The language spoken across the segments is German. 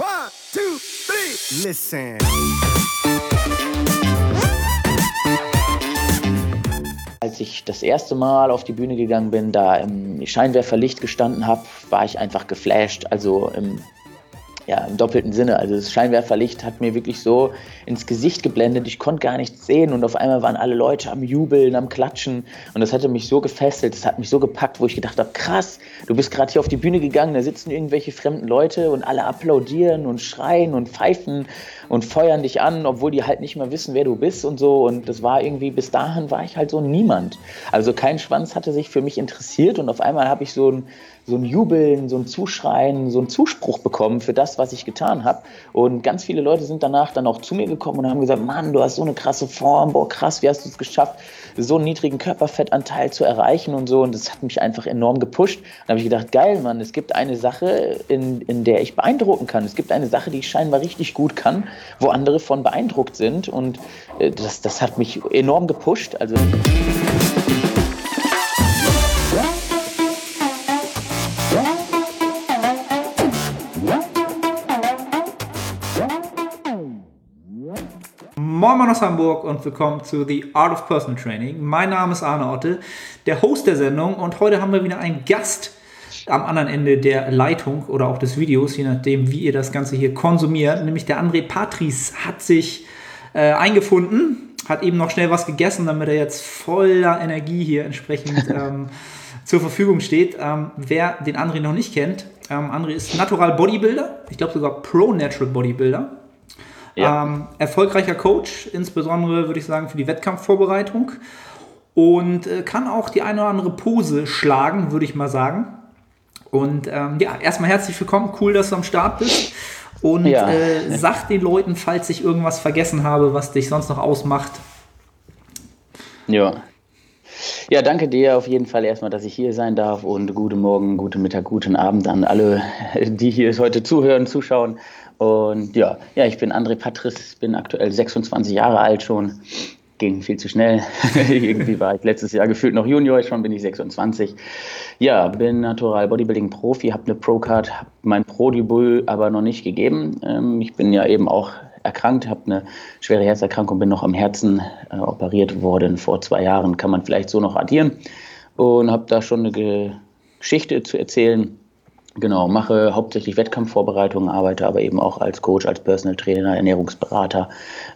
One, two, three. Listen. Als ich das erste Mal auf die Bühne gegangen bin, da im Scheinwerferlicht gestanden habe, war ich einfach geflasht. Also im ja, im doppelten Sinne. Also das Scheinwerferlicht hat mir wirklich so ins Gesicht geblendet. Ich konnte gar nichts sehen und auf einmal waren alle Leute am Jubeln, am Klatschen und das hatte mich so gefesselt, das hat mich so gepackt, wo ich gedacht habe, krass, du bist gerade hier auf die Bühne gegangen, da sitzen irgendwelche fremden Leute und alle applaudieren und schreien und pfeifen und feuern dich an, obwohl die halt nicht mehr wissen, wer du bist und so und das war irgendwie, bis dahin war ich halt so niemand. Also kein Schwanz hatte sich für mich interessiert und auf einmal habe ich so ein so ein Jubeln, so ein Zuschreien, so ein Zuspruch bekommen für das, was ich getan habe. Und ganz viele Leute sind danach dann auch zu mir gekommen und haben gesagt, Mann, du hast so eine krasse Form, boah, krass, wie hast du es geschafft, so einen niedrigen Körperfettanteil zu erreichen und so. Und das hat mich einfach enorm gepusht. Da habe ich gedacht, geil, Mann, es gibt eine Sache, in, in der ich beeindrucken kann. Es gibt eine Sache, die ich scheinbar richtig gut kann, wo andere von beeindruckt sind. Und äh, das, das hat mich enorm gepusht. Also Moin aus Hamburg und willkommen zu The Art of Personal Training. Mein Name ist Arne Otte, der Host der Sendung und heute haben wir wieder einen Gast am anderen Ende der Leitung oder auch des Videos, je nachdem, wie ihr das Ganze hier konsumiert. Nämlich der André Patris hat sich äh, eingefunden, hat eben noch schnell was gegessen, damit er jetzt voller Energie hier entsprechend ähm, zur Verfügung steht. Ähm, wer den André noch nicht kennt, ähm, André ist Natural Bodybuilder, ich glaube sogar Pro Natural Bodybuilder. Ja. Ähm, erfolgreicher Coach, insbesondere würde ich sagen für die Wettkampfvorbereitung. Und äh, kann auch die eine oder andere Pose schlagen, würde ich mal sagen. Und ähm, ja, erstmal herzlich willkommen. Cool, dass du am Start bist. Und ja. äh, sag den Leuten, falls ich irgendwas vergessen habe, was dich sonst noch ausmacht. Ja. Ja, danke dir auf jeden Fall erstmal, dass ich hier sein darf und guten Morgen, guten Mittag, guten Abend an alle, die hier heute zuhören, zuschauen. Und ja, ja, ich bin André Patris, bin aktuell 26 Jahre alt schon. Ging viel zu schnell. Irgendwie war ich letztes Jahr gefühlt noch Junior, schon bin ich 26. Ja, bin Natural Bodybuilding Profi, habe eine Pro-Card, habe mein Pro-Debüt aber noch nicht gegeben. Ähm, ich bin ja eben auch erkrankt, habe eine schwere Herzerkrankung, bin noch am Herzen äh, operiert worden vor zwei Jahren, kann man vielleicht so noch addieren. Und habe da schon eine Geschichte zu erzählen Genau, mache hauptsächlich Wettkampfvorbereitungen, arbeite aber eben auch als Coach, als Personal Trainer, Ernährungsberater,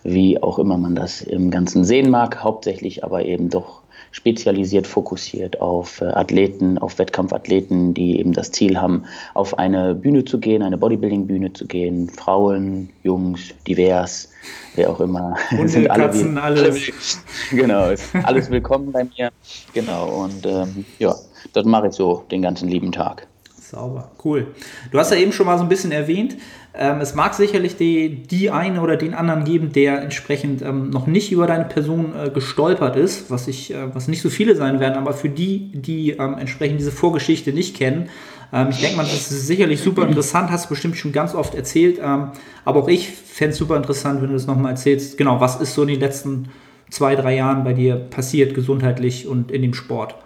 wie auch immer man das im Ganzen sehen mag, hauptsächlich aber eben doch spezialisiert, fokussiert auf äh, Athleten, auf Wettkampfathleten, die eben das Ziel haben, auf eine Bühne zu gehen, eine Bodybuilding-Bühne zu gehen, Frauen, Jungs, divers, wer auch immer. Und sind alle, Katzen, alles. Genau, ist alles willkommen bei mir. Genau, und ähm, ja, das mache ich so den ganzen lieben Tag. Sauber, cool. Du hast ja eben schon mal so ein bisschen erwähnt, ähm, es mag sicherlich die, die einen oder den anderen geben, der entsprechend ähm, noch nicht über deine Person äh, gestolpert ist, was, ich, äh, was nicht so viele sein werden, aber für die, die ähm, entsprechend diese Vorgeschichte nicht kennen, ähm, ich denke mal, das ist sicherlich super interessant, hast du bestimmt schon ganz oft erzählt, ähm, aber auch ich fände es super interessant, wenn du das nochmal erzählst. Genau, was ist so in den letzten zwei, drei Jahren bei dir passiert, gesundheitlich und in dem Sport?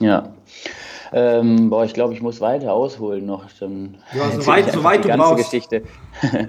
Ja, ähm, boah, ich glaube, ich muss weiter ausholen noch. Dann ja, so weit, so weit die du ganze brauchst. Geschichte.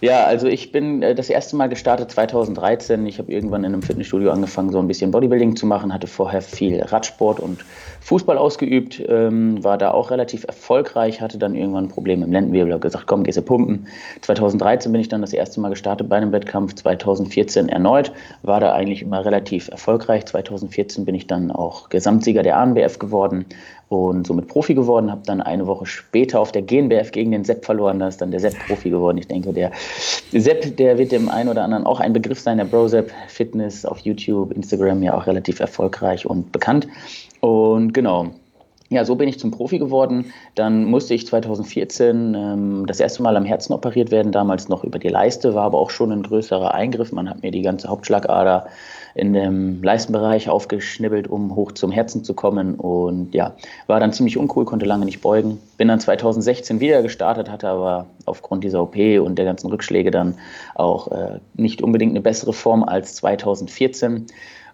ja, also ich bin äh, das erste Mal gestartet 2013. Ich habe irgendwann in einem Fitnessstudio angefangen, so ein bisschen Bodybuilding zu machen, hatte vorher viel Radsport und Fußball ausgeübt, ähm, war da auch relativ erfolgreich, hatte dann irgendwann ein Problem im Lendenwirbel, habe gesagt, komm, gehst du pumpen. 2013 bin ich dann das erste Mal gestartet bei einem Wettkampf, 2014 erneut, war da eigentlich immer relativ erfolgreich. 2014 bin ich dann auch Gesamtsieger der ANBF geworden und somit Profi geworden, habe dann eine Woche später auf der GNBF gegen den Sepp verloren, da ist dann der Sepp Profi geworden. Ich denke, der Sepp, der wird dem einen oder anderen auch ein Begriff sein, der Bro Sepp Fitness auf YouTube, Instagram ja auch relativ erfolgreich und bekannt. Und genau, ja, so bin ich zum Profi geworden. Dann musste ich 2014 ähm, das erste Mal am Herzen operiert werden, damals noch über die Leiste, war aber auch schon ein größerer Eingriff. Man hat mir die ganze Hauptschlagader in dem Leistenbereich aufgeschnibbelt, um hoch zum Herzen zu kommen. Und ja, war dann ziemlich uncool, konnte lange nicht beugen. Bin dann 2016 wieder gestartet, hatte aber aufgrund dieser OP und der ganzen Rückschläge dann auch äh, nicht unbedingt eine bessere Form als 2014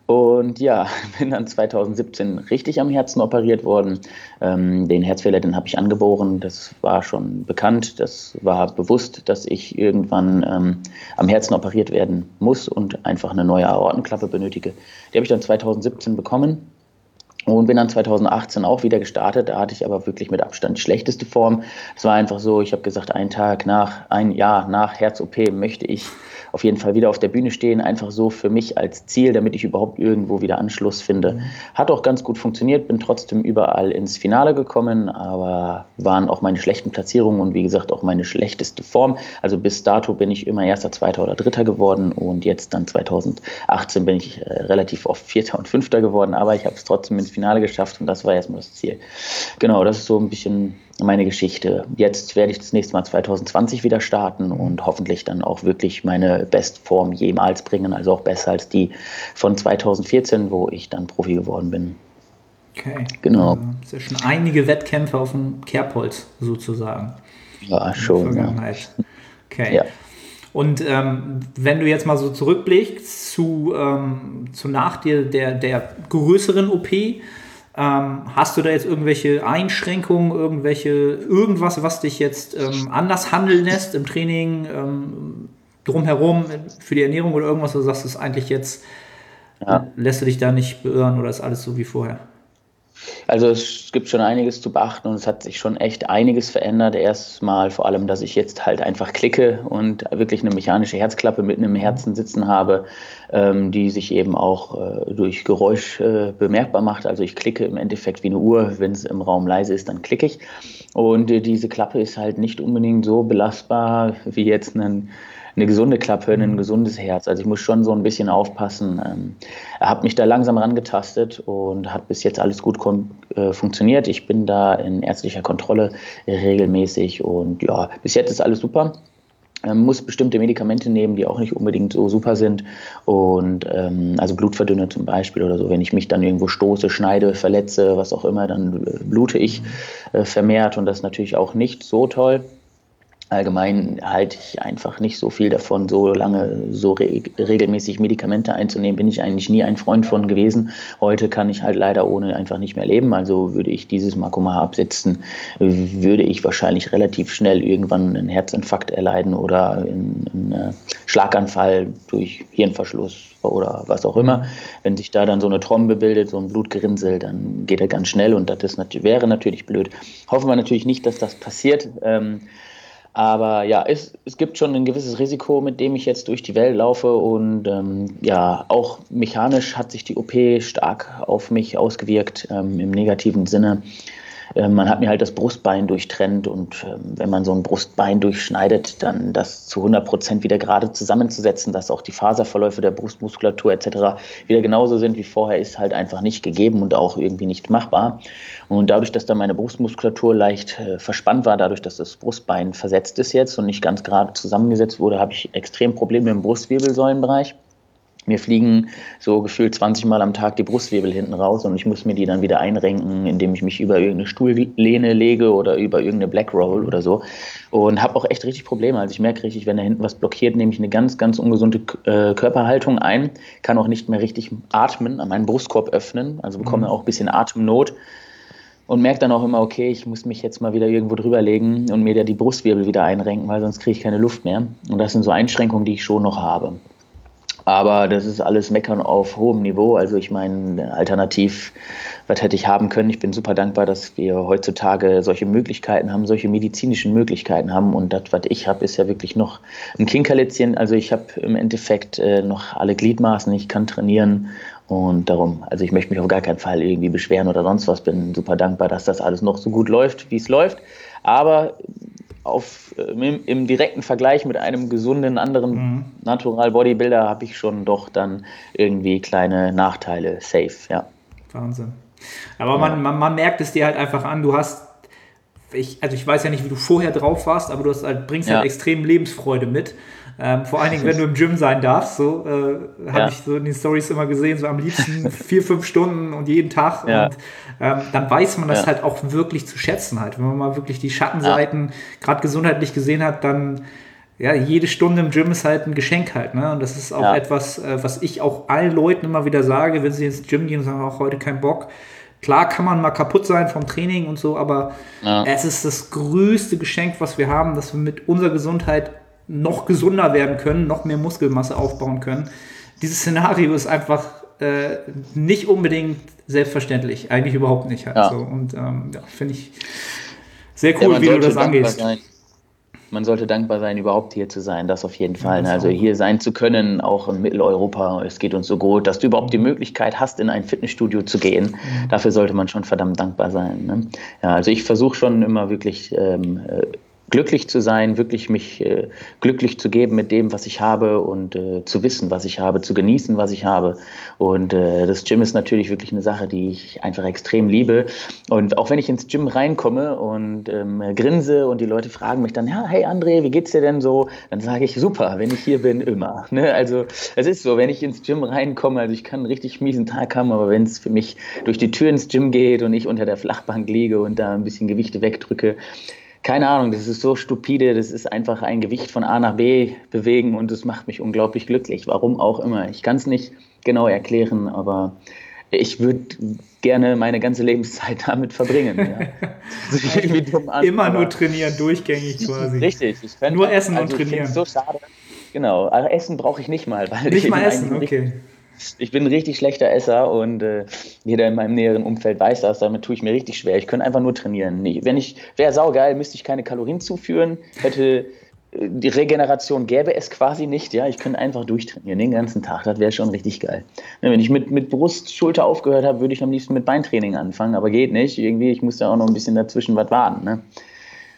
Und ja, bin dann 2017 richtig am Herzen operiert worden. Ähm, den Herzfehler, den habe ich angeboren. Das war schon bekannt. Das war bewusst, dass ich irgendwann ähm, am Herzen operiert werden muss und einfach eine neue Aortenklappe benötige. Die habe ich dann 2017 bekommen. Und bin dann 2018 auch wieder gestartet. Da hatte ich aber wirklich mit Abstand die schlechteste Form. Es war einfach so, ich habe gesagt, einen Tag nach, ein Jahr nach Herz-OP möchte ich auf jeden Fall wieder auf der Bühne stehen, einfach so für mich als Ziel, damit ich überhaupt irgendwo wieder Anschluss finde. Mhm. Hat auch ganz gut funktioniert, bin trotzdem überall ins Finale gekommen, aber waren auch meine schlechten Platzierungen und wie gesagt auch meine schlechteste Form. Also bis dato bin ich immer Erster, Zweiter oder Dritter geworden und jetzt dann 2018 bin ich äh, relativ oft Vierter und Fünfter geworden, aber ich habe es trotzdem ins Finale geschafft und das war erstmal das Ziel. Genau, das ist so ein bisschen meine Geschichte. Jetzt werde ich das nächste Mal 2020 wieder starten und hoffentlich dann auch wirklich meine Bestform jemals bringen, also auch besser als die von 2014, wo ich dann Profi geworden bin. Okay. Genau. Das ist ja schon einige Wettkämpfe auf dem Kerbholz sozusagen. Ja, schon. Ja. Okay. Ja. Und ähm, wenn du jetzt mal so zurückblickst zu, ähm, zu nach dir der, der größeren OP, ähm, hast du da jetzt irgendwelche Einschränkungen, irgendwelche, irgendwas, was dich jetzt ähm, anders handeln lässt im Training, ähm, drumherum für die Ernährung oder irgendwas, wo du sagst, es eigentlich jetzt, ja. lässt du dich da nicht beirren oder ist alles so wie vorher? Also es gibt schon einiges zu beachten und es hat sich schon echt einiges verändert. Erstmal vor allem, dass ich jetzt halt einfach klicke und wirklich eine mechanische Herzklappe mitten im Herzen sitzen habe, ähm, die sich eben auch äh, durch Geräusch äh, bemerkbar macht. Also ich klicke im Endeffekt wie eine Uhr. Wenn es im Raum leise ist, dann klicke ich. Und äh, diese Klappe ist halt nicht unbedingt so belastbar wie jetzt ein eine gesunde Klappe, ein gesundes Herz. Also ich muss schon so ein bisschen aufpassen. Ähm, er hat mich da langsam rangetastet und hat bis jetzt alles gut äh, funktioniert. Ich bin da in ärztlicher Kontrolle regelmäßig und ja, bis jetzt ist alles super. Ähm, muss bestimmte Medikamente nehmen, die auch nicht unbedingt so super sind. Und ähm, also Blutverdünner zum Beispiel oder so, wenn ich mich dann irgendwo stoße, schneide, verletze, was auch immer, dann äh, blute ich äh, vermehrt und das ist natürlich auch nicht so toll allgemein halte ich einfach nicht so viel davon, so lange, so re regelmäßig Medikamente einzunehmen, bin ich eigentlich nie ein Freund von gewesen. Heute kann ich halt leider ohne einfach nicht mehr leben. Also würde ich dieses Makoma absetzen, würde ich wahrscheinlich relativ schnell irgendwann einen Herzinfarkt erleiden oder einen, äh, Schlaganfall durch Hirnverschluss oder was auch immer. Wenn sich da dann so eine Trombe bildet, so ein Blutgerinnsel, dann geht er ganz schnell und das ist, wäre natürlich blöd. Hoffen wir natürlich nicht, dass das passiert. Ähm, aber ja, es, es gibt schon ein gewisses Risiko, mit dem ich jetzt durch die Welt laufe. Und ähm, ja, auch mechanisch hat sich die OP stark auf mich ausgewirkt, ähm, im negativen Sinne. Ähm, man hat mir halt das Brustbein durchtrennt und ähm, wenn man so ein Brustbein durchschneidet, dann das zu 100 Prozent wieder gerade zusammenzusetzen, dass auch die Faserverläufe der Brustmuskulatur etc. wieder genauso sind wie vorher, ist halt einfach nicht gegeben und auch irgendwie nicht machbar. Und dadurch, dass dann meine Brustmuskulatur leicht äh, verspannt war, dadurch, dass das Brustbein versetzt ist jetzt und nicht ganz gerade zusammengesetzt wurde, habe ich extrem Probleme im Brustwirbelsäulenbereich. Mir fliegen so gefühlt 20 Mal am Tag die Brustwirbel hinten raus und ich muss mir die dann wieder einrenken, indem ich mich über irgendeine Stuhllehne lege oder über irgendeine Black Roll oder so. Und habe auch echt richtig Probleme. Also ich merke richtig, wenn da hinten was blockiert, nehme ich eine ganz, ganz ungesunde äh, Körperhaltung ein, kann auch nicht mehr richtig atmen, an meinen Brustkorb öffnen, also bekomme mhm. auch ein bisschen Atemnot und merke dann auch immer, okay, ich muss mich jetzt mal wieder irgendwo drüber legen und mir da die Brustwirbel wieder einrenken, weil sonst kriege ich keine Luft mehr. Und das sind so Einschränkungen, die ich schon noch habe. Aber das ist alles Meckern auf hohem Niveau. Also ich meine, alternativ, was hätte ich haben können? Ich bin super dankbar, dass wir heutzutage solche Möglichkeiten haben, solche medizinischen Möglichkeiten haben. Und das, was ich habe, ist ja wirklich noch ein Kinkerlitzchen. Also ich habe im Endeffekt äh, noch alle Gliedmaßen, ich kann trainieren. Und darum, also ich möchte mich auf gar keinen Fall irgendwie beschweren oder sonst was. Bin super dankbar, dass das alles noch so gut läuft, wie es läuft. Aber auf, äh, im, im, direkten Vergleich mit einem gesunden anderen mhm. Natural Bodybuilder habe ich schon doch dann irgendwie kleine Nachteile safe, ja. Wahnsinn. Aber ja. man, man, man merkt es dir halt einfach an, du hast ich, also ich weiß ja nicht, wie du vorher drauf warst, aber du hast halt, bringst ja. halt extrem Lebensfreude mit. Ähm, vor allen Dingen, wenn du im Gym sein darfst, so äh, habe ja. ich so in den Stories immer gesehen, so am liebsten vier, fünf Stunden und jeden Tag. Ja. Und ähm, dann weiß man das ja. halt auch wirklich zu schätzen halt. Wenn man mal wirklich die Schattenseiten gerade gesundheitlich gesehen hat, dann ja, jede Stunde im Gym ist halt ein Geschenk halt, ne? Und das ist auch etwas, äh, was ich auch allen Leuten immer wieder sage, wenn sie ins Gym gehen und sagen, auch heute keinen Bock. Klar kann man mal kaputt sein vom Training und so, aber es ist das größte Geschenk, was wir haben, dass wir mit unserer Gesundheit noch gesunder werden können, noch mehr Muskelmasse aufbauen können. Dieses Szenario ist einfach äh, nicht unbedingt selbstverständlich, eigentlich überhaupt nicht halt ja. so. Und ähm, ja, finde ich sehr cool, wie du das angehst. Sein man sollte dankbar sein, überhaupt hier zu sein, das auf jeden Fall. Also hier sein zu können, auch in Mitteleuropa, es geht uns so gut, dass du überhaupt die Möglichkeit hast, in ein Fitnessstudio zu gehen. Mhm. Dafür sollte man schon verdammt dankbar sein. Ne? Ja, also ich versuche schon immer wirklich ähm, äh, glücklich zu sein, wirklich mich äh, glücklich zu geben mit dem, was ich habe und äh, zu wissen, was ich habe, zu genießen, was ich habe. Und äh, das Gym ist natürlich wirklich eine Sache, die ich einfach extrem liebe. Und auch wenn ich ins Gym reinkomme und ähm, grinse und die Leute fragen mich dann, ja, hey André, wie geht's dir denn so? Dann sage ich, super, wenn ich hier bin, immer. Ne? Also es ist so, wenn ich ins Gym reinkomme, also ich kann einen richtig miesen Tag haben, aber wenn es für mich durch die Tür ins Gym geht und ich unter der Flachbank liege und da ein bisschen Gewichte wegdrücke, keine Ahnung, das ist so stupide, das ist einfach ein Gewicht von A nach B bewegen und das macht mich unglaublich glücklich, warum auch immer. Ich kann es nicht genau erklären, aber ich würde gerne meine ganze Lebenszeit damit verbringen. Ja. Immer nur trainieren, durchgängig quasi. Richtig. Ich fänd, nur essen also und trainieren. so schade. Genau, aber Essen brauche ich nicht mal. Weil nicht mal Essen, okay ich bin ein richtig schlechter Esser und äh, jeder in meinem näheren Umfeld weiß das. Damit tue ich mir richtig schwer. Ich könnte einfach nur trainieren. Nee, wenn ich wäre saugeil, müsste ich keine Kalorien zuführen, hätte äh, die Regeneration gäbe es quasi nicht, ja. Ich könnte einfach durchtrainieren den ganzen Tag. Das wäre schon richtig geil. Wenn ich mit, mit Brust, Schulter aufgehört habe, würde ich am liebsten mit Beintraining anfangen, aber geht nicht. Irgendwie, ich muss da auch noch ein bisschen dazwischen was warten. Ne?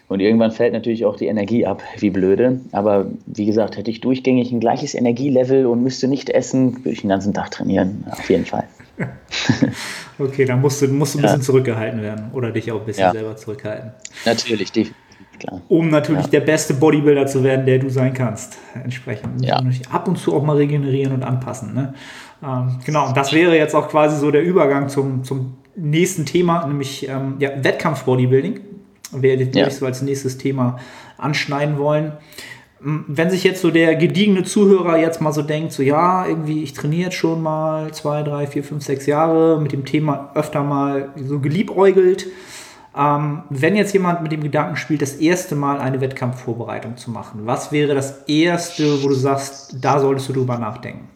Und irgendwann fällt natürlich auch die Energie ab, wie blöde. Aber wie gesagt, hätte ich durchgängig ein gleiches Energielevel und müsste nicht essen, würde ich den ganzen Tag trainieren. Auf jeden Fall. okay, dann musst du, musst du ein bisschen ja. zurückgehalten werden oder dich auch ein bisschen ja. selber zurückhalten. Natürlich, definitiv. Klar. Um natürlich ja. der beste Bodybuilder zu werden, der du sein kannst. Entsprechend. Ja. Ab und zu auch mal regenerieren und anpassen. Ne? Ähm, genau, und das wäre jetzt auch quasi so der Übergang zum, zum nächsten Thema, nämlich ähm, ja, Wettkampf-Bodybuilding werde ja. ich so als nächstes Thema anschneiden wollen. Wenn sich jetzt so der gediegene Zuhörer jetzt mal so denkt, so ja, irgendwie ich trainiere jetzt schon mal zwei, drei, vier, fünf, sechs Jahre mit dem Thema öfter mal so geliebäugelt. Ähm, wenn jetzt jemand mit dem Gedanken spielt, das erste Mal eine Wettkampfvorbereitung zu machen, was wäre das erste, wo du sagst, da solltest du drüber nachdenken?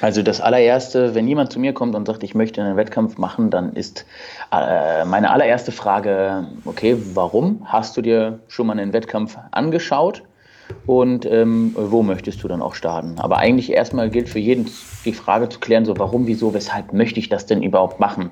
Also das allererste, wenn jemand zu mir kommt und sagt, ich möchte einen Wettkampf machen, dann ist äh, meine allererste Frage, okay, warum? Hast du dir schon mal einen Wettkampf angeschaut? und ähm, wo möchtest du dann auch starten. Aber eigentlich erstmal gilt für jeden die Frage zu klären, so warum, wieso, weshalb möchte ich das denn überhaupt machen?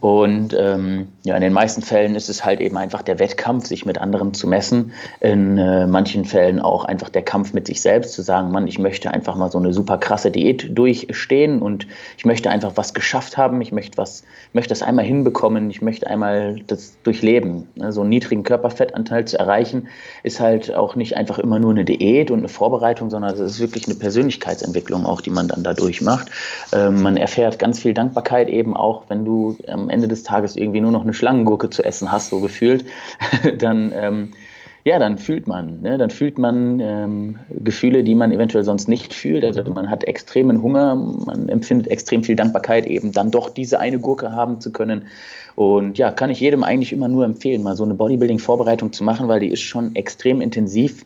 Und ähm, ja, in den meisten Fällen ist es halt eben einfach der Wettkampf, sich mit anderen zu messen. In äh, manchen Fällen auch einfach der Kampf mit sich selbst, zu sagen, Mann, ich möchte einfach mal so eine super krasse Diät durchstehen und ich möchte einfach was geschafft haben, ich möchte was, möchte das einmal hinbekommen, ich möchte einmal das durchleben. So einen niedrigen Körperfettanteil zu erreichen, ist halt auch nicht einfach immer nur eine Diät und eine Vorbereitung, sondern es ist wirklich eine Persönlichkeitsentwicklung auch, die man dann dadurch macht. Ähm, man erfährt ganz viel Dankbarkeit eben auch, wenn du am Ende des Tages irgendwie nur noch eine Schlangengurke zu essen hast, so gefühlt, dann ähm, ja, dann fühlt man, ne? dann fühlt man ähm, Gefühle, die man eventuell sonst nicht fühlt. Also man hat extremen Hunger, man empfindet extrem viel Dankbarkeit, eben dann doch diese eine Gurke haben zu können. Und ja, kann ich jedem eigentlich immer nur empfehlen, mal so eine Bodybuilding-Vorbereitung zu machen, weil die ist schon extrem intensiv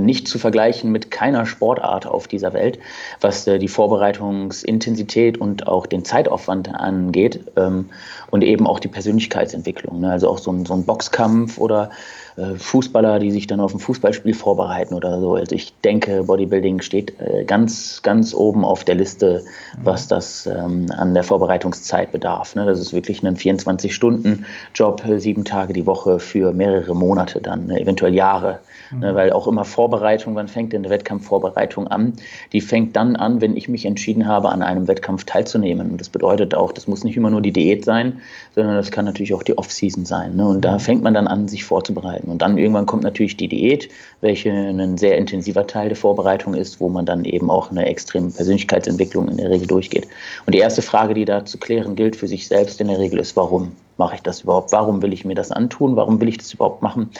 nicht zu vergleichen mit keiner Sportart auf dieser Welt, was äh, die Vorbereitungsintensität und auch den Zeitaufwand angeht. Ähm, und eben auch die Persönlichkeitsentwicklung. Ne? Also auch so ein, so ein Boxkampf oder äh, Fußballer, die sich dann auf ein Fußballspiel vorbereiten oder so. Also ich denke, Bodybuilding steht äh, ganz, ganz oben auf der Liste, was das ähm, an der Vorbereitungszeit bedarf. Ne? Das ist wirklich ein 24-Stunden-Job, äh, sieben Tage die Woche für mehrere Monate dann, ne? eventuell Jahre. Ne? Mhm. Weil auch immer Vorbereitung, wann fängt denn eine Wettkampfvorbereitung an? Die fängt dann an, wenn ich mich entschieden habe, an einem Wettkampf teilzunehmen. Und das bedeutet auch, das muss nicht immer nur die Diät sein, sondern das kann natürlich auch die Off-Season sein. Ne? Und da fängt man dann an, sich vorzubereiten. Und dann irgendwann kommt natürlich die Diät, welche ein sehr intensiver Teil der Vorbereitung ist, wo man dann eben auch eine extreme Persönlichkeitsentwicklung in der Regel durchgeht. Und die erste Frage, die da zu klären gilt für sich selbst in der Regel ist, warum mache ich das überhaupt? Warum will ich mir das antun? Warum will ich das überhaupt machen?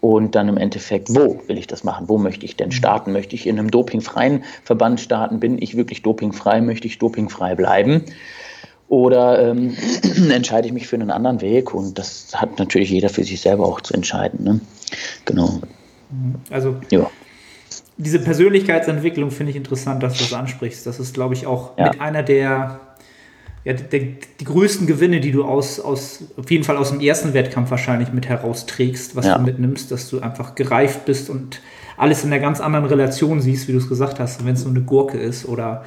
Und dann im Endeffekt, wo will ich das machen? Wo möchte ich denn starten? Möchte ich in einem dopingfreien Verband starten? Bin ich wirklich dopingfrei? Möchte ich dopingfrei bleiben? Oder ähm, entscheide ich mich für einen anderen Weg? Und das hat natürlich jeder für sich selber auch zu entscheiden. Ne? Genau. Also ja. diese Persönlichkeitsentwicklung finde ich interessant, dass du das ansprichst. Das ist, glaube ich, auch ja. mit einer der, ja, der, die größten Gewinne, die du aus, aus, auf jeden Fall aus dem ersten Wettkampf wahrscheinlich mit herausträgst, was ja. du mitnimmst, dass du einfach gereift bist und alles in einer ganz anderen Relation siehst, wie du es gesagt hast, wenn es nur eine Gurke ist oder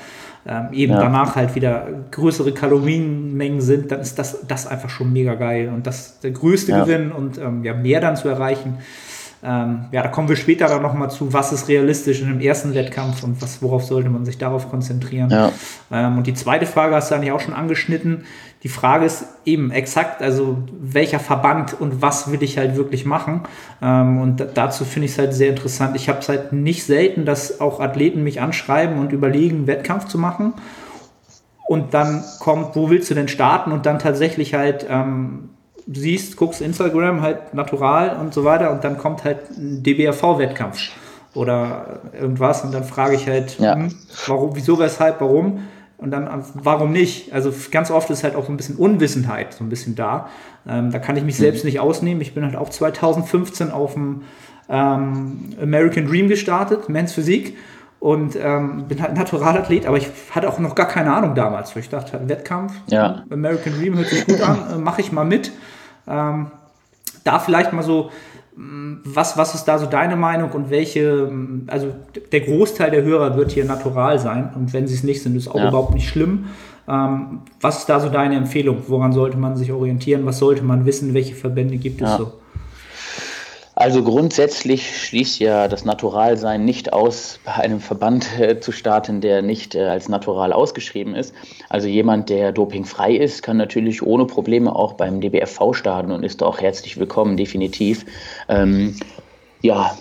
ähm, eben ja. danach halt wieder größere Kalorienmengen sind, dann ist das, das einfach schon mega geil. Und das der größte ja. Gewinn und ähm, ja, mehr dann zu erreichen. Ähm, ja, da kommen wir später dann nochmal zu, was ist realistisch in dem ersten Wettkampf und was, worauf sollte man sich darauf konzentrieren. Ja. Ähm, und die zweite Frage hast du eigentlich auch schon angeschnitten. Die Frage ist eben exakt, also welcher Verband und was will ich halt wirklich machen. Ähm, und dazu finde ich es halt sehr interessant. Ich habe es halt nicht selten, dass auch Athleten mich anschreiben und überlegen, einen Wettkampf zu machen. Und dann kommt, wo willst du denn starten? Und dann tatsächlich halt ähm, siehst, guckst Instagram halt natural und so weiter und dann kommt halt ein DBRV-Wettkampf oder irgendwas und dann frage ich halt, ja. hm, warum, wieso, weshalb, warum und dann, warum nicht? Also ganz oft ist halt auch so ein bisschen Unwissenheit so ein bisschen da. Ähm, da kann ich mich mhm. selbst nicht ausnehmen. Ich bin halt auch 2015 auf dem ähm, American Dream gestartet, Men's Physik und ähm, bin halt Naturalathlet, aber ich hatte auch noch gar keine Ahnung damals. Ich dachte, halt, Wettkampf, ja. American Dream hört sich gut an, äh, mache ich mal mit. Ähm, da vielleicht mal so, mm, was, was ist da so deine Meinung und welche, mm, also der Großteil der Hörer wird hier natural sein und wenn sie es nicht sind, ist auch ja. überhaupt nicht schlimm. Ähm, was ist da so deine Empfehlung? Woran sollte man sich orientieren? Was sollte man wissen? Welche Verbände gibt es ja. so? Also grundsätzlich schließt ja das Naturalsein nicht aus, bei einem Verband äh, zu starten, der nicht äh, als natural ausgeschrieben ist. Also jemand, der dopingfrei ist, kann natürlich ohne Probleme auch beim DBFV starten und ist auch herzlich willkommen, definitiv. Ähm, ja,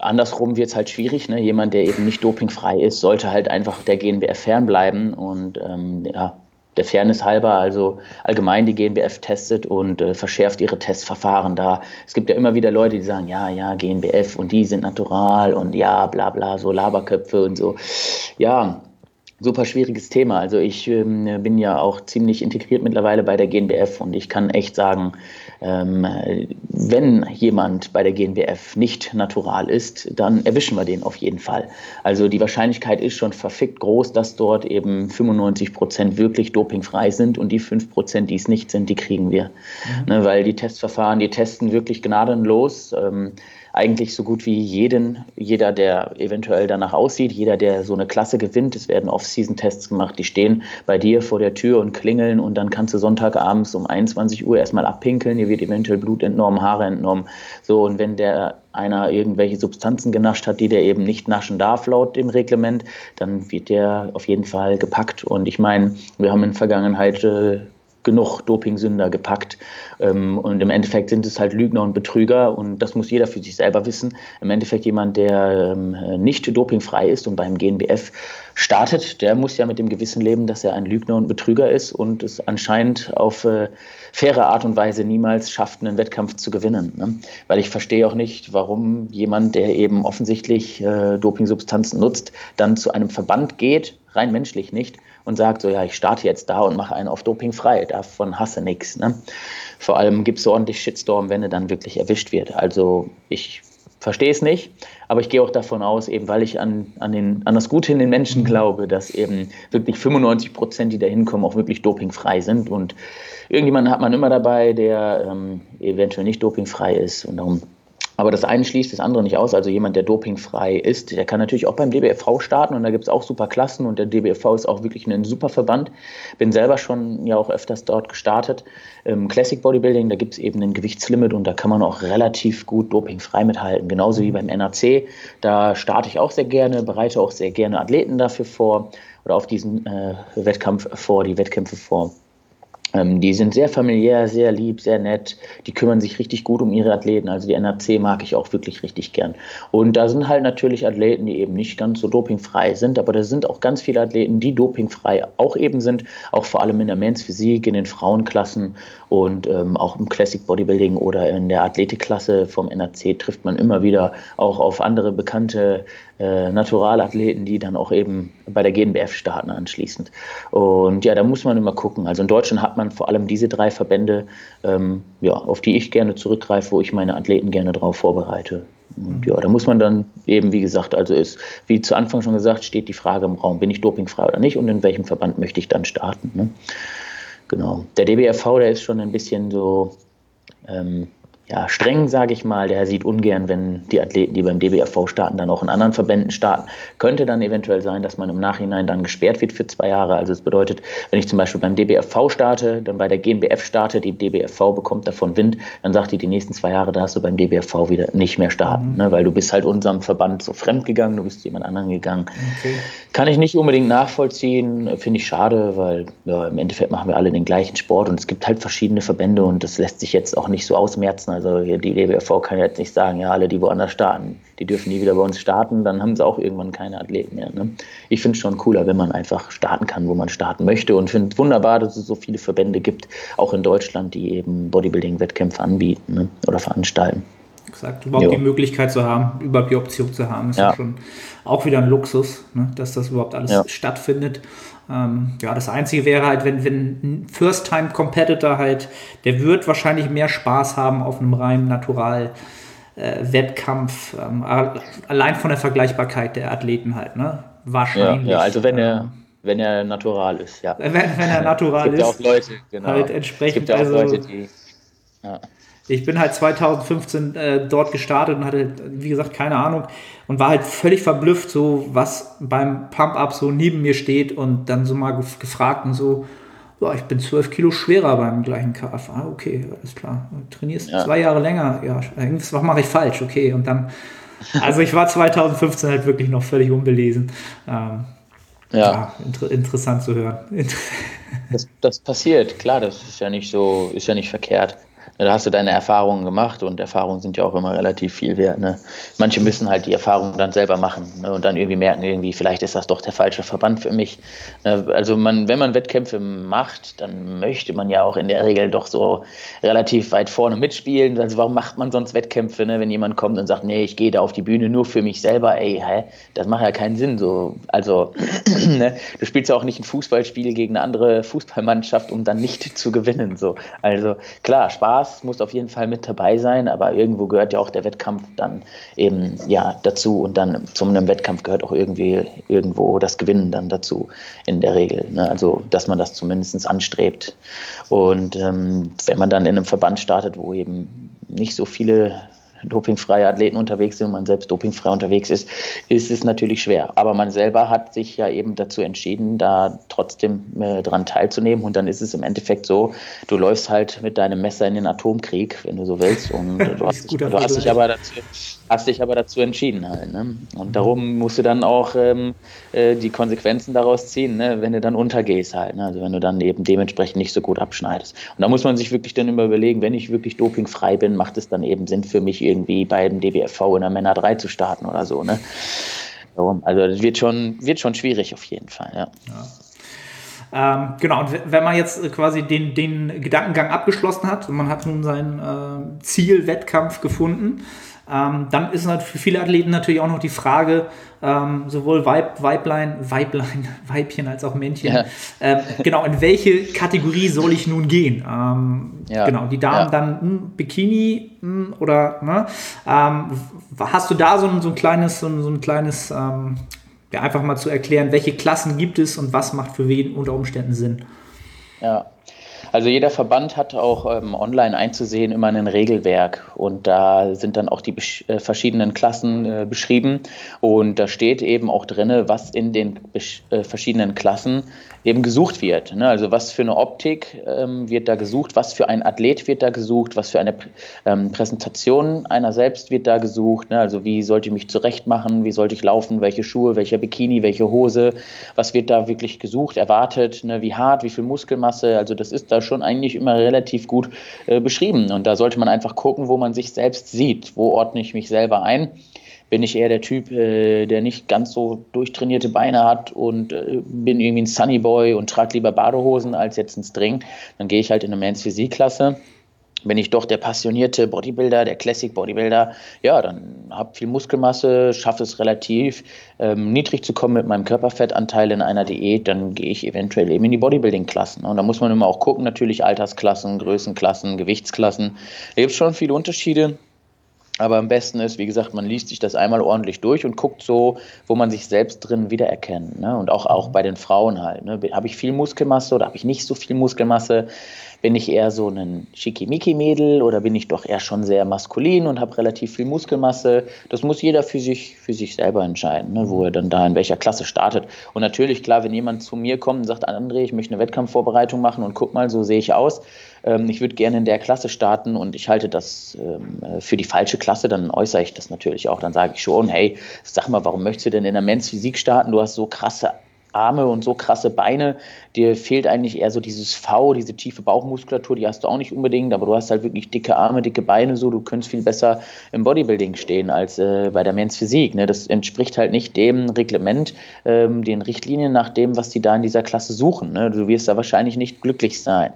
andersrum wird es halt schwierig. Ne? Jemand, der eben nicht dopingfrei ist, sollte halt einfach der GNBF fernbleiben und ähm, ja, der Fairness halber, also allgemein die GNBF testet und äh, verschärft ihre Testverfahren da. Es gibt ja immer wieder Leute, die sagen, ja, ja, GNBF und die sind natural und ja, bla bla, so Laberköpfe und so. Ja, super schwieriges Thema. Also ich ähm, bin ja auch ziemlich integriert mittlerweile bei der GNBF und ich kann echt sagen, wenn jemand bei der GNBF nicht natural ist, dann erwischen wir den auf jeden Fall. Also die Wahrscheinlichkeit ist schon verfickt groß, dass dort eben 95 Prozent wirklich dopingfrei sind und die 5 Prozent, die es nicht sind, die kriegen wir. Mhm. Ne, weil die Testverfahren, die testen wirklich gnadenlos. Ähm, eigentlich so gut wie jeden, jeder, der eventuell danach aussieht, jeder, der so eine Klasse gewinnt. Es werden Off-Season-Tests gemacht, die stehen bei dir vor der Tür und klingeln und dann kannst du Sonntagabends um 21 Uhr erstmal abpinkeln. Dir wird eventuell Blut entnommen, Haare entnommen. So, und wenn der einer irgendwelche Substanzen genascht hat, die der eben nicht naschen darf laut dem Reglement, dann wird der auf jeden Fall gepackt. Und ich meine, wir haben in der Vergangenheit äh, genug Dopingsünder gepackt. Ähm, und im Endeffekt sind es halt Lügner und Betrüger und das muss jeder für sich selber wissen. Im Endeffekt jemand, der ähm, nicht dopingfrei ist und beim GNBF startet, der muss ja mit dem Gewissen leben, dass er ein Lügner und Betrüger ist und es anscheinend auf äh, faire Art und Weise niemals schafft, einen Wettkampf zu gewinnen. Ne? Weil ich verstehe auch nicht, warum jemand, der eben offensichtlich äh, Dopingsubstanzen nutzt, dann zu einem Verband geht, rein menschlich nicht, und sagt so, ja, ich starte jetzt da und mache einen auf Doping frei, davon hasse nichts. Ne? Vor allem gibt es so ordentlich Shitstorm, wenn er dann wirklich erwischt wird. Also ich verstehe es nicht, aber ich gehe auch davon aus, eben weil ich an, an, den, an das Gute in den Menschen mhm. glaube, dass eben wirklich 95 Prozent, die da hinkommen, auch wirklich dopingfrei sind. Und irgendjemanden hat man immer dabei, der ähm, eventuell nicht dopingfrei ist. Und darum aber das eine schließt das andere nicht aus. Also jemand, der dopingfrei ist, der kann natürlich auch beim DBFV starten und da gibt es auch super Klassen und der DBFV ist auch wirklich ein super Verband. Bin selber schon ja auch öfters dort gestartet. Im Classic Bodybuilding, da gibt es eben ein Gewichtslimit und da kann man auch relativ gut dopingfrei mithalten. Genauso wie beim NAC. Da starte ich auch sehr gerne, bereite auch sehr gerne Athleten dafür vor oder auf diesen äh, Wettkampf vor, die Wettkämpfe vor. Ähm, die sind sehr familiär, sehr lieb, sehr nett. Die kümmern sich richtig gut um ihre Athleten. Also die NRC mag ich auch wirklich richtig gern. Und da sind halt natürlich Athleten, die eben nicht ganz so dopingfrei sind, aber da sind auch ganz viele Athleten, die dopingfrei auch eben sind, auch vor allem in der Men's Physik, in den Frauenklassen und ähm, auch im Classic Bodybuilding oder in der Athletikklasse vom NRC trifft man immer wieder auch auf andere bekannte äh, Naturalathleten, die dann auch eben bei der GNBF starten anschließend. Und ja, da muss man immer gucken. Also in Deutschland hat man vor allem diese drei Verbände, ähm, ja, auf die ich gerne zurückgreife, wo ich meine Athleten gerne darauf vorbereite. Und ja, da muss man dann eben, wie gesagt, also ist, wie zu Anfang schon gesagt, steht die Frage im Raum, bin ich dopingfrei oder nicht und in welchem Verband möchte ich dann starten. Ne? Genau. Der DBRV, der ist schon ein bisschen so, ähm, ja, streng, sage ich mal. Der sieht ungern, wenn die Athleten, die beim DBRV starten, dann auch in anderen Verbänden starten. Könnte dann eventuell sein, dass man im Nachhinein dann gesperrt wird für zwei Jahre. Also es bedeutet, wenn ich zum Beispiel beim DBRV starte, dann bei der GmbF starte, die DBRV bekommt davon Wind, dann sagt die, die nächsten zwei Jahre darfst du beim DBRV wieder nicht mehr starten, mhm. ne? weil du bist halt unserem Verband so fremd gegangen, du bist jemand anderen gegangen. Okay. Kann ich nicht unbedingt nachvollziehen, finde ich schade, weil ja, im Endeffekt machen wir alle den gleichen Sport und es gibt halt verschiedene Verbände und das lässt sich jetzt auch nicht so ausmerzen also die DBFV kann jetzt nicht sagen, ja, alle, die woanders starten, die dürfen nie wieder bei uns starten, dann haben sie auch irgendwann keine Athleten mehr. Ne? Ich finde es schon cooler, wenn man einfach starten kann, wo man starten möchte und finde es wunderbar, dass es so viele Verbände gibt, auch in Deutschland, die eben Bodybuilding-Wettkämpfe anbieten ne? oder veranstalten. Exakt, überhaupt jo. die Möglichkeit zu haben, überhaupt die Option zu haben, ist ja, ja schon auch wieder ein Luxus, ne? dass das überhaupt alles ja. stattfindet. Ähm, ja, das Einzige wäre halt, wenn, wenn ein First-Time-Competitor halt, der wird wahrscheinlich mehr Spaß haben auf einem reinen Natural-Wettkampf, äh, ähm, allein von der Vergleichbarkeit der Athleten halt, ne? Wahrscheinlich. Ja, ja also wenn er, ähm, wenn er natural ist, ja. Wenn, wenn er natural ist. es gibt ja auch Leute, genau. Halt entsprechend, es gibt ja auch also, Leute, die. Ja. Ich bin halt 2015 äh, dort gestartet und hatte, wie gesagt, keine Ahnung und war halt völlig verblüfft, so was beim Pump-Up so neben mir steht und dann so mal gefragt und so, ja, ich bin 12 Kilo schwerer beim gleichen KF. Ah, okay, alles klar. Du trainierst ja. zwei Jahre länger. Ja, irgendwas mache ich falsch, okay. Und dann, also ich war 2015 halt wirklich noch völlig unbelesen. Ähm, ja. ja inter interessant zu hören. das, das passiert, klar, das ist ja nicht so, ist ja nicht verkehrt da hast du deine Erfahrungen gemacht und Erfahrungen sind ja auch immer relativ viel wert. Ne? Manche müssen halt die Erfahrungen dann selber machen ne? und dann irgendwie merken, irgendwie, vielleicht ist das doch der falsche Verband für mich. Ne? Also man, wenn man Wettkämpfe macht, dann möchte man ja auch in der Regel doch so relativ weit vorne mitspielen. Also warum macht man sonst Wettkämpfe, ne? wenn jemand kommt und sagt, nee, ich gehe da auf die Bühne nur für mich selber, ey, hä? das macht ja keinen Sinn. So. Also ne? du spielst ja auch nicht ein Fußballspiel gegen eine andere Fußballmannschaft, um dann nicht zu gewinnen. So. Also klar, Spaß Spaß muss auf jeden Fall mit dabei sein, aber irgendwo gehört ja auch der Wettkampf dann eben ja dazu und dann zu einem Wettkampf gehört auch irgendwie irgendwo das Gewinnen dann dazu in der Regel. Ne? Also dass man das zumindest anstrebt. Und ähm, wenn man dann in einem Verband startet, wo eben nicht so viele dopingfreie Athleten unterwegs sind und man selbst dopingfrei unterwegs ist, ist es natürlich schwer. Aber man selber hat sich ja eben dazu entschieden, da trotzdem äh, dran teilzunehmen. Und dann ist es im Endeffekt so, du läufst halt mit deinem Messer in den Atomkrieg, wenn du so willst. Und du hast, dich, du hast dich aber dazu, hast dich aber dazu entschieden halt. Ne? Und darum musst du dann auch ähm, äh, die Konsequenzen daraus ziehen, ne? wenn du dann untergehst halt. Ne? Also wenn du dann eben dementsprechend nicht so gut abschneidest. Und da muss man sich wirklich dann immer überlegen, wenn ich wirklich dopingfrei bin, macht es dann eben Sinn für mich irgendwie beim DBFV in der Männer 3 zu starten oder so. Ne? Also das wird schon, wird schon schwierig auf jeden Fall, ja. ja. Ähm, genau, und wenn man jetzt quasi den, den Gedankengang abgeschlossen hat und man hat nun sein äh, Ziel-Wettkampf gefunden, ähm, dann ist für viele Athleten natürlich auch noch die Frage, ähm, sowohl Weib, Weiblein, Weiblein, Weibchen als auch Männchen, ja. ähm, genau, in welche Kategorie soll ich nun gehen? Ähm, ja. Genau, die Damen ja. dann hm, Bikini hm, oder ne? Ähm, hast du da so ein, so ein kleines, so ein, so ein kleines, ähm, ja, einfach mal zu erklären, welche Klassen gibt es und was macht für wen unter Umständen Sinn? Ja, also jeder Verband hat auch ähm, online einzusehen immer ein Regelwerk und da sind dann auch die äh, verschiedenen Klassen äh, beschrieben und da steht eben auch drin, was in den äh, verschiedenen Klassen eben gesucht wird. Ne? Also was für eine Optik ähm, wird da gesucht, was für ein Athlet wird da gesucht, was für eine ähm, Präsentation einer selbst wird da gesucht. Ne? Also wie sollte ich mich zurechtmachen, wie sollte ich laufen, welche Schuhe, welcher Bikini, welche Hose, was wird da wirklich gesucht, erwartet, ne? wie hart, wie viel Muskelmasse. Also das ist da schon eigentlich immer relativ gut äh, beschrieben. Und da sollte man einfach gucken, wo man sich selbst sieht. Wo ordne ich mich selber ein? bin ich eher der Typ, äh, der nicht ganz so durchtrainierte Beine hat und äh, bin irgendwie ein Sunnyboy und trage lieber Badehosen als jetzt ein String. Dann gehe ich halt in eine Men's Physik-Klasse bin ich doch der passionierte Bodybuilder, der Classic Bodybuilder, ja, dann habe viel Muskelmasse, schaffe es relativ ähm, niedrig zu kommen mit meinem Körperfettanteil in einer Diät, dann gehe ich eventuell eben in die Bodybuilding-Klassen. Und da muss man immer auch gucken, natürlich Altersklassen, Größenklassen, Gewichtsklassen. Da gibt es schon viele Unterschiede. Aber am besten ist, wie gesagt, man liest sich das einmal ordentlich durch und guckt so, wo man sich selbst drin wiedererkennt. Ne? Und auch, auch bei den Frauen halt. Ne? Habe ich viel Muskelmasse oder habe ich nicht so viel Muskelmasse? Bin ich eher so ein Schickimicki-Mädel oder bin ich doch eher schon sehr maskulin und habe relativ viel Muskelmasse? Das muss jeder für sich, für sich selber entscheiden, ne? wo er dann da in welcher Klasse startet. Und natürlich, klar, wenn jemand zu mir kommt und sagt, André, ich möchte eine Wettkampfvorbereitung machen und guck mal, so sehe ich aus ähm, ich würde gerne in der Klasse starten und ich halte das ähm, für die falsche Klasse, dann äußere ich das natürlich auch. Dann sage ich schon, hey, sag mal, warum möchtest du denn in der Men's Physik starten? Du hast so krasse Arme und so krasse Beine. Dir fehlt eigentlich eher so dieses V, diese tiefe Bauchmuskulatur, die hast du auch nicht unbedingt, aber du hast halt wirklich dicke Arme, dicke Beine, so du könntest viel besser im Bodybuilding stehen als äh, bei der Men's Physik. Ne? Das entspricht halt nicht dem Reglement, ähm, den Richtlinien nach dem, was die da in dieser Klasse suchen. Ne? Du wirst da wahrscheinlich nicht glücklich sein.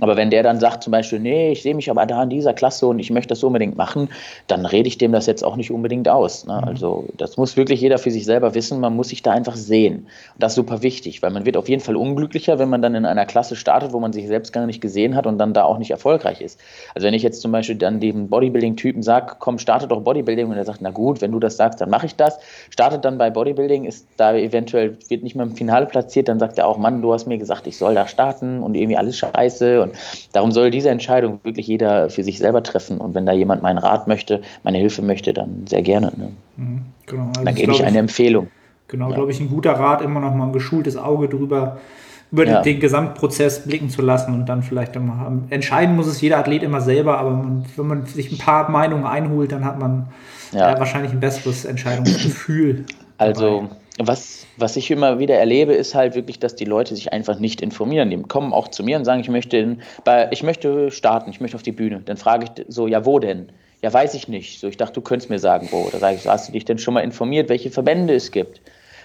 Aber wenn der dann sagt zum Beispiel, nee, ich sehe mich aber da in dieser Klasse und ich möchte das unbedingt machen, dann rede ich dem das jetzt auch nicht unbedingt aus. Ne? Mhm. Also das muss wirklich jeder für sich selber wissen. Man muss sich da einfach sehen. Und das ist super wichtig, weil man wird auf jeden Fall unglücklicher, wenn man dann in einer Klasse startet, wo man sich selbst gar nicht gesehen hat und dann da auch nicht erfolgreich ist. Also wenn ich jetzt zum Beispiel dann dem Bodybuilding-Typen sage, komm, starte doch Bodybuilding und er sagt, na gut, wenn du das sagst, dann mache ich das. Startet dann bei Bodybuilding, ist da eventuell, wird nicht mehr im Finale platziert, dann sagt er auch, Mann, du hast mir gesagt, ich soll da starten und irgendwie alles scheiße und darum soll diese Entscheidung wirklich jeder für sich selber treffen. Und wenn da jemand meinen Rat möchte, meine Hilfe möchte, dann sehr gerne. Ne? Mhm, genau. Also dann gebe ich eine Empfehlung. Genau, ja. glaube ich, ein guter Rat, immer noch mal ein geschultes Auge drüber über ja. den, Gesamtprozess blicken zu lassen und dann vielleicht immer entscheiden muss es jeder Athlet immer selber, aber man, wenn man sich ein paar Meinungen einholt, dann hat man ja. wahrscheinlich ein besseres Entscheidungsgefühl. Also dabei was, was ich immer wieder erlebe, ist halt wirklich, dass die Leute sich einfach nicht informieren. Die kommen auch zu mir und sagen, ich möchte, ich möchte starten, ich möchte auf die Bühne. Dann frage ich so, ja, wo denn? Ja, weiß ich nicht. So, ich dachte, du könntest mir sagen, wo. Da sage ich, hast du dich denn schon mal informiert, welche Verbände es gibt?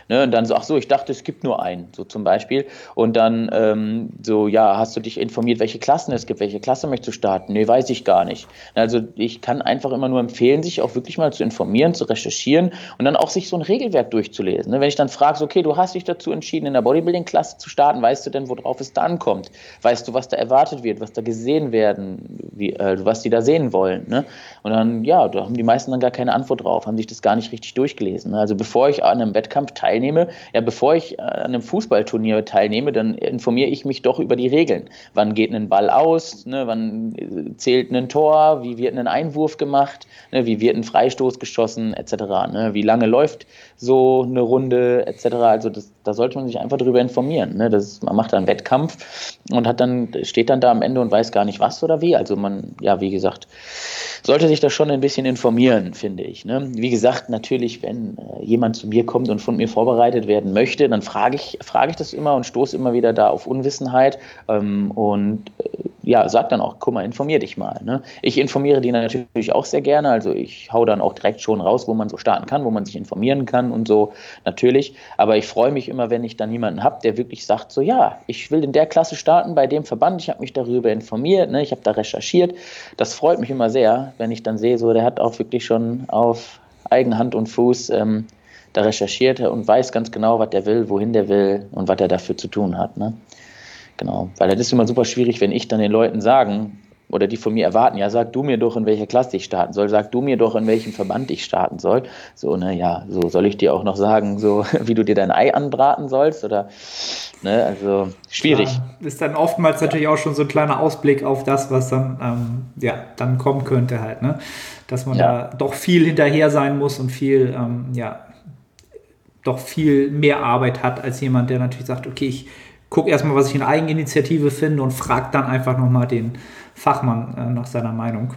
Ne? Und dann so, ach so, ich dachte, es gibt nur einen, so zum Beispiel. Und dann ähm, so, ja, hast du dich informiert, welche Klassen es gibt? Welche Klasse möchtest du starten? Nee, weiß ich gar nicht. Also ich kann einfach immer nur empfehlen, sich auch wirklich mal zu informieren, zu recherchieren und dann auch sich so ein Regelwerk durchzulesen. Ne? Wenn ich dann frage, okay, du hast dich dazu entschieden, in der Bodybuilding-Klasse zu starten, weißt du denn, worauf es da ankommt? Weißt du, was da erwartet wird, was da gesehen werden, wie, äh, was die da sehen wollen? Ne? Und dann, ja, da haben die meisten dann gar keine Antwort drauf, haben sich das gar nicht richtig durchgelesen. Ne? Also bevor ich an einem Wettkampf teilnehme, teilnehme, ja, bevor ich an einem Fußballturnier teilnehme, dann informiere ich mich doch über die Regeln. Wann geht ein Ball aus? Ne, wann zählt ein Tor? Wie wird ein Einwurf gemacht? Ne, wie wird ein Freistoß geschossen? Etc. Ne, wie lange läuft so eine Runde? Etc. Also das, da sollte man sich einfach darüber informieren. Ne? Das, man macht dann Wettkampf und hat dann, steht dann da am Ende und weiß gar nicht was oder wie. Also man, ja, wie gesagt, sollte sich da schon ein bisschen informieren, finde ich. Ne? Wie gesagt, natürlich, wenn äh, jemand zu mir kommt und von mir vorbereitet werden möchte, dann frage ich, frage ich das immer und stoße immer wieder da auf Unwissenheit ähm, und äh, ja, sag dann auch, guck mal, informier dich mal. Ne? Ich informiere die natürlich auch sehr gerne, also ich hau dann auch direkt schon raus, wo man so starten kann, wo man sich informieren kann und so, natürlich. Aber ich freue mich immer, wenn ich dann jemanden habe, der wirklich sagt, so ja, ich will in der Klasse starten, bei dem Verband, ich habe mich darüber informiert, ne? ich habe da recherchiert. Das freut mich immer sehr, wenn ich dann sehe, so der hat auch wirklich schon auf Eigenhand und Fuß ähm, da recherchiert und weiß ganz genau, was der will, wohin der will und was er dafür zu tun hat. Ne? Genau, weil das ist immer super schwierig, wenn ich dann den Leuten sagen oder die von mir erwarten, ja, sag du mir doch, in welcher Klasse ich starten soll, sag du mir doch, in welchem Verband ich starten soll. So, ne, ja, so soll ich dir auch noch sagen, so wie du dir dein Ei anbraten sollst oder, ne, also schwierig. Ja, ist dann oftmals natürlich auch schon so ein kleiner Ausblick auf das, was dann, ähm, ja, dann kommen könnte halt, ne, dass man ja. da doch viel hinterher sein muss und viel, ähm, ja, doch viel mehr Arbeit hat als jemand, der natürlich sagt, okay, ich gucke erstmal, was ich in Eigeninitiative finde und frage dann einfach nochmal den Fachmann äh, nach seiner Meinung.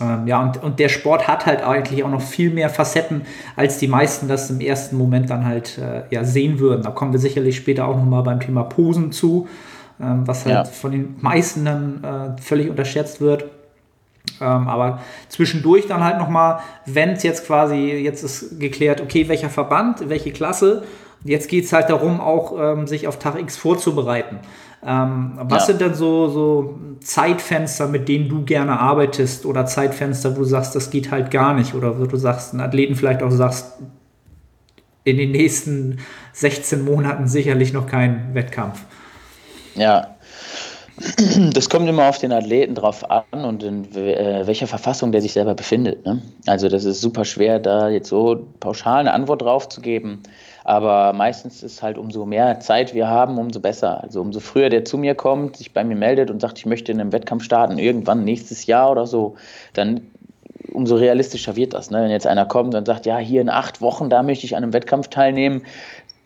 Ähm, ja, und, und der Sport hat halt eigentlich auch noch viel mehr Facetten, als die meisten das im ersten Moment dann halt äh, ja, sehen würden. Da kommen wir sicherlich später auch nochmal beim Thema Posen zu. ähm, was halt ja. von den meisten dann äh, völlig unterschätzt wird. Ähm, aber zwischendurch dann halt nochmal, wenn es jetzt quasi, jetzt ist geklärt, okay, welcher Verband, welche Klasse, jetzt geht es halt darum, auch ähm, sich auf Tag X vorzubereiten. Ähm, was ja. sind denn so, so Zeitfenster, mit denen du gerne arbeitest oder Zeitfenster, wo du sagst, das geht halt gar nicht oder wo du sagst, einen Athleten vielleicht auch sagst, in den nächsten 16 Monaten sicherlich noch kein Wettkampf? Ja, das kommt immer auf den Athleten drauf an und in äh, welcher Verfassung der sich selber befindet. Ne? Also das ist super schwer, da jetzt so pauschal eine Antwort drauf zu geben. Aber meistens ist halt umso mehr Zeit wir haben, umso besser. Also umso früher der zu mir kommt, sich bei mir meldet und sagt, ich möchte in einem Wettkampf starten, irgendwann nächstes Jahr oder so, dann umso realistischer wird das. Ne? Wenn jetzt einer kommt und sagt, ja, hier in acht Wochen, da möchte ich an einem Wettkampf teilnehmen,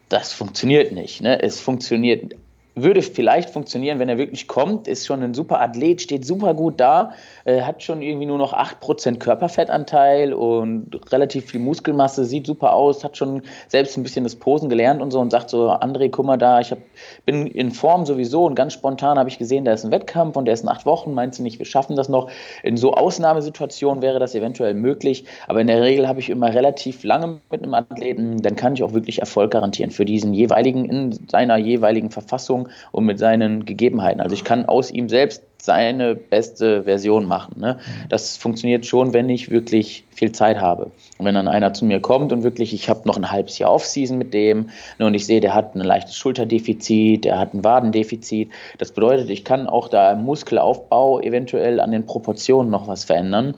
das funktioniert nicht. Ne? Es funktioniert würde vielleicht funktionieren, wenn er wirklich kommt, ist schon ein super Athlet, steht super gut da, äh, hat schon irgendwie nur noch 8% Körperfettanteil und relativ viel Muskelmasse, sieht super aus, hat schon selbst ein bisschen das Posen gelernt und so und sagt so, André, guck mal da, ich hab, bin in Form sowieso und ganz spontan habe ich gesehen, da ist ein Wettkampf und der ist in acht Wochen, meinst du nicht, wir schaffen das noch? In so Ausnahmesituationen wäre das eventuell möglich, aber in der Regel habe ich immer relativ lange mit einem Athleten, dann kann ich auch wirklich Erfolg garantieren für diesen jeweiligen, in seiner jeweiligen Verfassung und mit seinen Gegebenheiten. Also ich kann aus ihm selbst seine beste Version machen. Ne? Das funktioniert schon, wenn ich wirklich viel Zeit habe. Und wenn dann einer zu mir kommt und wirklich, ich habe noch ein halbes Jahr Off-Season mit dem ne, und ich sehe, der hat ein leichtes Schulterdefizit, der hat ein Wadendefizit. Das bedeutet, ich kann auch da im Muskelaufbau eventuell an den Proportionen noch was verändern.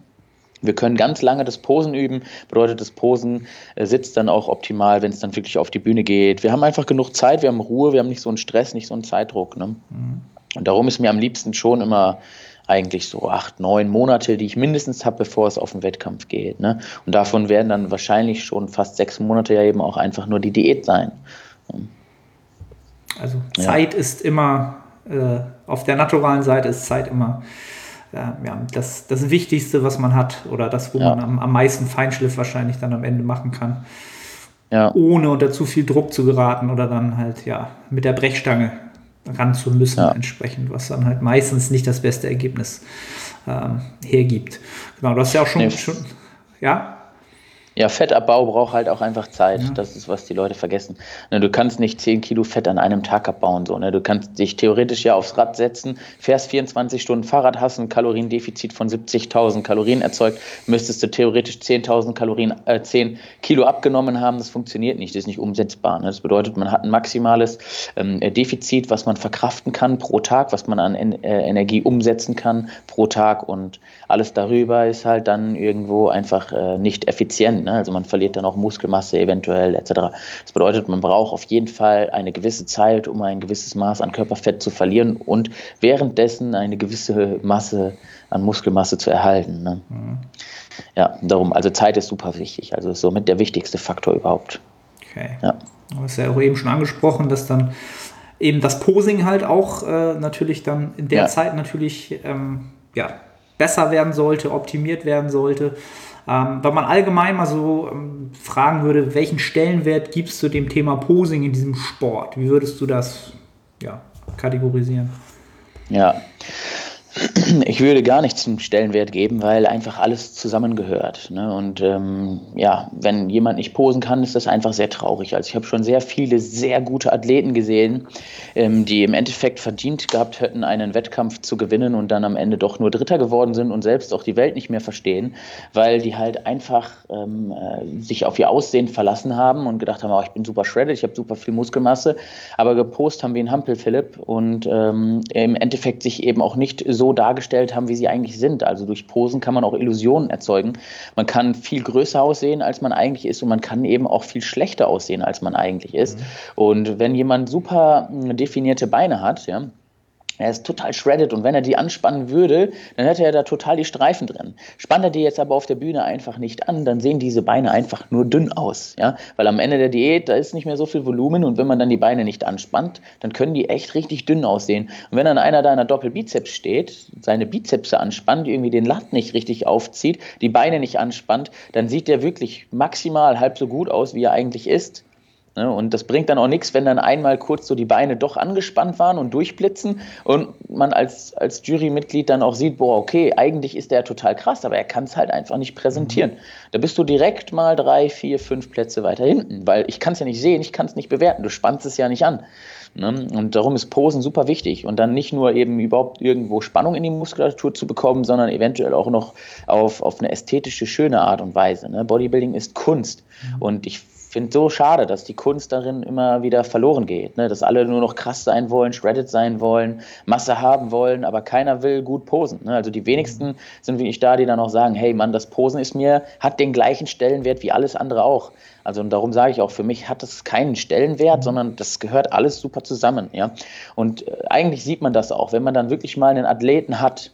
Wir können ganz lange das Posen üben, bedeutet das Posen äh, sitzt dann auch optimal, wenn es dann wirklich auf die Bühne geht. Wir haben einfach genug Zeit, wir haben Ruhe, wir haben nicht so einen Stress, nicht so einen Zeitdruck. Ne? Mhm. Und darum ist mir am liebsten schon immer eigentlich so acht, neun Monate, die ich mindestens habe, bevor es auf den Wettkampf geht. Ne? Und davon werden dann wahrscheinlich schon fast sechs Monate ja eben auch einfach nur die Diät sein. Also Zeit ja. ist immer, äh, auf der naturalen Seite ist Zeit immer äh, ja, das, das Wichtigste, was man hat oder das, wo ja. man am, am meisten Feinschliff wahrscheinlich dann am Ende machen kann. Ja. Ohne unter zu viel Druck zu geraten oder dann halt ja mit der Brechstange ran zu müssen ja. entsprechend, was dann halt meistens nicht das beste Ergebnis ähm, hergibt. Genau, du hast ja auch schon, nee. schon ja? Ja, Fettabbau braucht halt auch einfach Zeit. Ja. Das ist, was die Leute vergessen. Ne, du kannst nicht 10 Kilo Fett an einem Tag abbauen. So, ne? Du kannst dich theoretisch ja aufs Rad setzen, fährst 24 Stunden Fahrrad, hast ein Kaloriendefizit von 70.000 Kalorien erzeugt, müsstest du theoretisch 10.000 Kalorien, äh, 10 Kilo abgenommen haben. Das funktioniert nicht, das ist nicht umsetzbar. Ne? Das bedeutet, man hat ein maximales ähm, Defizit, was man verkraften kann pro Tag, was man an en äh, Energie umsetzen kann pro Tag und alles darüber ist halt dann irgendwo einfach äh, nicht effizient. Ne? Also man verliert dann auch Muskelmasse eventuell etc. Das bedeutet, man braucht auf jeden Fall eine gewisse Zeit, um ein gewisses Maß an Körperfett zu verlieren und währenddessen eine gewisse Masse an Muskelmasse zu erhalten. Ne? Mhm. Ja, darum, also Zeit ist super wichtig. Also ist somit der wichtigste Faktor überhaupt. Okay. Ja. Du hast ja auch eben schon angesprochen, dass dann eben das Posing halt auch äh, natürlich dann in der ja. Zeit natürlich ähm, ja, besser werden sollte, optimiert werden sollte. Ähm, wenn man allgemein mal so ähm, fragen würde, welchen Stellenwert gibst du dem Thema Posing in diesem Sport? Wie würdest du das ja, kategorisieren? Ja, ich würde gar nichts zum Stellenwert geben, weil einfach alles zusammengehört. Ne? Und ähm, ja, wenn jemand nicht posen kann, ist das einfach sehr traurig. Also ich habe schon sehr viele sehr gute Athleten gesehen, ähm, die im Endeffekt verdient gehabt hätten, einen Wettkampf zu gewinnen und dann am Ende doch nur Dritter geworden sind und selbst auch die Welt nicht mehr verstehen, weil die halt einfach ähm, äh, sich auf ihr Aussehen verlassen haben und gedacht haben, oh, ich bin super shredded, ich habe super viel Muskelmasse, aber gepost haben wie ein Hampel Philipp und ähm, im Endeffekt sich eben auch nicht so so dargestellt haben, wie sie eigentlich sind. Also durch Posen kann man auch Illusionen erzeugen. Man kann viel größer aussehen, als man eigentlich ist und man kann eben auch viel schlechter aussehen, als man eigentlich ist. Mhm. Und wenn jemand super hm, definierte Beine hat, ja, er ist total shredded und wenn er die anspannen würde, dann hätte er da total die Streifen drin. Spannt er die jetzt aber auf der Bühne einfach nicht an, dann sehen diese Beine einfach nur dünn aus. Ja? Weil am Ende der Diät, da ist nicht mehr so viel Volumen und wenn man dann die Beine nicht anspannt, dann können die echt richtig dünn aussehen. Und wenn dann einer da in der Doppelbizeps steht, seine Bizepse anspannt, irgendwie den Latt nicht richtig aufzieht, die Beine nicht anspannt, dann sieht der wirklich maximal halb so gut aus, wie er eigentlich ist? Und das bringt dann auch nichts, wenn dann einmal kurz so die Beine doch angespannt waren und durchblitzen und man als, als Jurymitglied dann auch sieht, boah, okay, eigentlich ist der total krass, aber er kann es halt einfach nicht präsentieren. Mhm. Da bist du direkt mal drei, vier, fünf Plätze weiter hinten, weil ich kann es ja nicht sehen, ich kann es nicht bewerten, du spannst es ja nicht an. Ne? Und darum ist Posen super wichtig und dann nicht nur eben überhaupt irgendwo Spannung in die Muskulatur zu bekommen, sondern eventuell auch noch auf, auf eine ästhetische, schöne Art und Weise. Ne? Bodybuilding ist Kunst mhm. und ich finde so schade, dass die Kunst darin immer wieder verloren geht. Ne? Dass alle nur noch krass sein wollen, shredded sein wollen, Masse haben wollen, aber keiner will gut posen. Ne? Also die wenigsten sind wie ich da, die dann auch sagen, hey Mann, das Posen ist mir, hat den gleichen Stellenwert wie alles andere auch. Also und darum sage ich auch, für mich hat es keinen Stellenwert, mhm. sondern das gehört alles super zusammen. Ja? Und äh, eigentlich sieht man das auch, wenn man dann wirklich mal einen Athleten hat,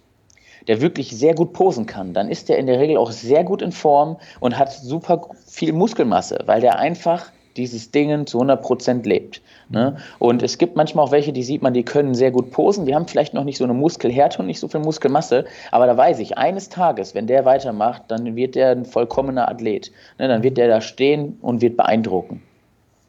der wirklich sehr gut posen kann, dann ist der in der Regel auch sehr gut in Form und hat super viel Muskelmasse, weil der einfach dieses Dingen zu 100 Prozent lebt. Ne? Und es gibt manchmal auch welche, die sieht man, die können sehr gut posen, die haben vielleicht noch nicht so eine Muskelhärte und nicht so viel Muskelmasse, aber da weiß ich, eines Tages, wenn der weitermacht, dann wird der ein vollkommener Athlet. Ne? Dann wird der da stehen und wird beeindrucken.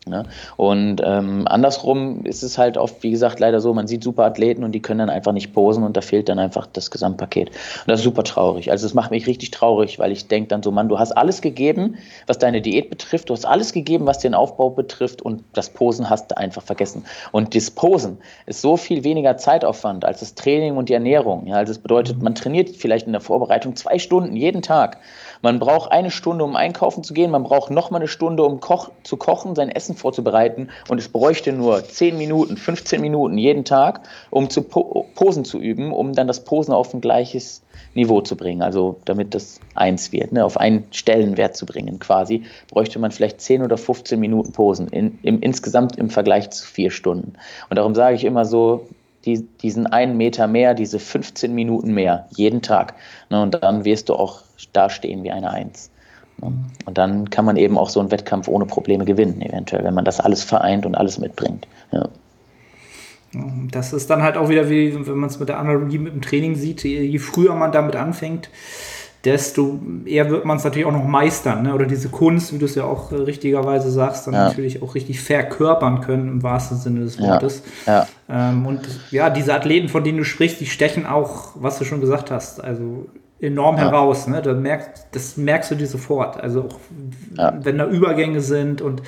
Ne? Und ähm, andersrum ist es halt oft, wie gesagt, leider so, man sieht super Athleten und die können dann einfach nicht posen und da fehlt dann einfach das Gesamtpaket. Und das ist super traurig. Also es macht mich richtig traurig, weil ich denke dann so, Mann, du hast alles gegeben, was deine Diät betrifft, du hast alles gegeben, was den Aufbau betrifft und das Posen hast du einfach vergessen. Und das Posen ist so viel weniger Zeitaufwand als das Training und die Ernährung. Ja, also das bedeutet, man trainiert vielleicht in der Vorbereitung zwei Stunden jeden Tag. Man braucht eine Stunde, um einkaufen zu gehen, man braucht noch mal eine Stunde, um koch zu kochen, sein Essen vorzubereiten und es bräuchte nur 10 Minuten, 15 Minuten jeden Tag, um zu po Posen zu üben, um dann das Posen auf ein gleiches Niveau zu bringen, also damit das eins wird, ne, auf einen Stellenwert zu bringen quasi, bräuchte man vielleicht 10 oder 15 Minuten Posen, in, im, insgesamt im Vergleich zu vier Stunden. Und darum sage ich immer so, die, diesen einen Meter mehr, diese 15 Minuten mehr, jeden Tag. Ne, und dann wirst du auch dastehen wie eine Eins. Ne? Und dann kann man eben auch so einen Wettkampf ohne Probleme gewinnen, eventuell, wenn man das alles vereint und alles mitbringt. Ja. Das ist dann halt auch wieder wie, wenn man es mit der Analogie mit dem Training sieht, je früher man damit anfängt, desto eher wird man es natürlich auch noch meistern. Ne? Oder diese Kunst, wie du es ja auch äh, richtigerweise sagst, dann ja. natürlich auch richtig verkörpern können, im wahrsten Sinne des Wortes. Ja. Ja. Ähm, und ja, diese Athleten, von denen du sprichst, die stechen auch, was du schon gesagt hast, also enorm ja. heraus. Ne? Da merkst, das merkst du dir sofort. Also auch ja. wenn da Übergänge sind und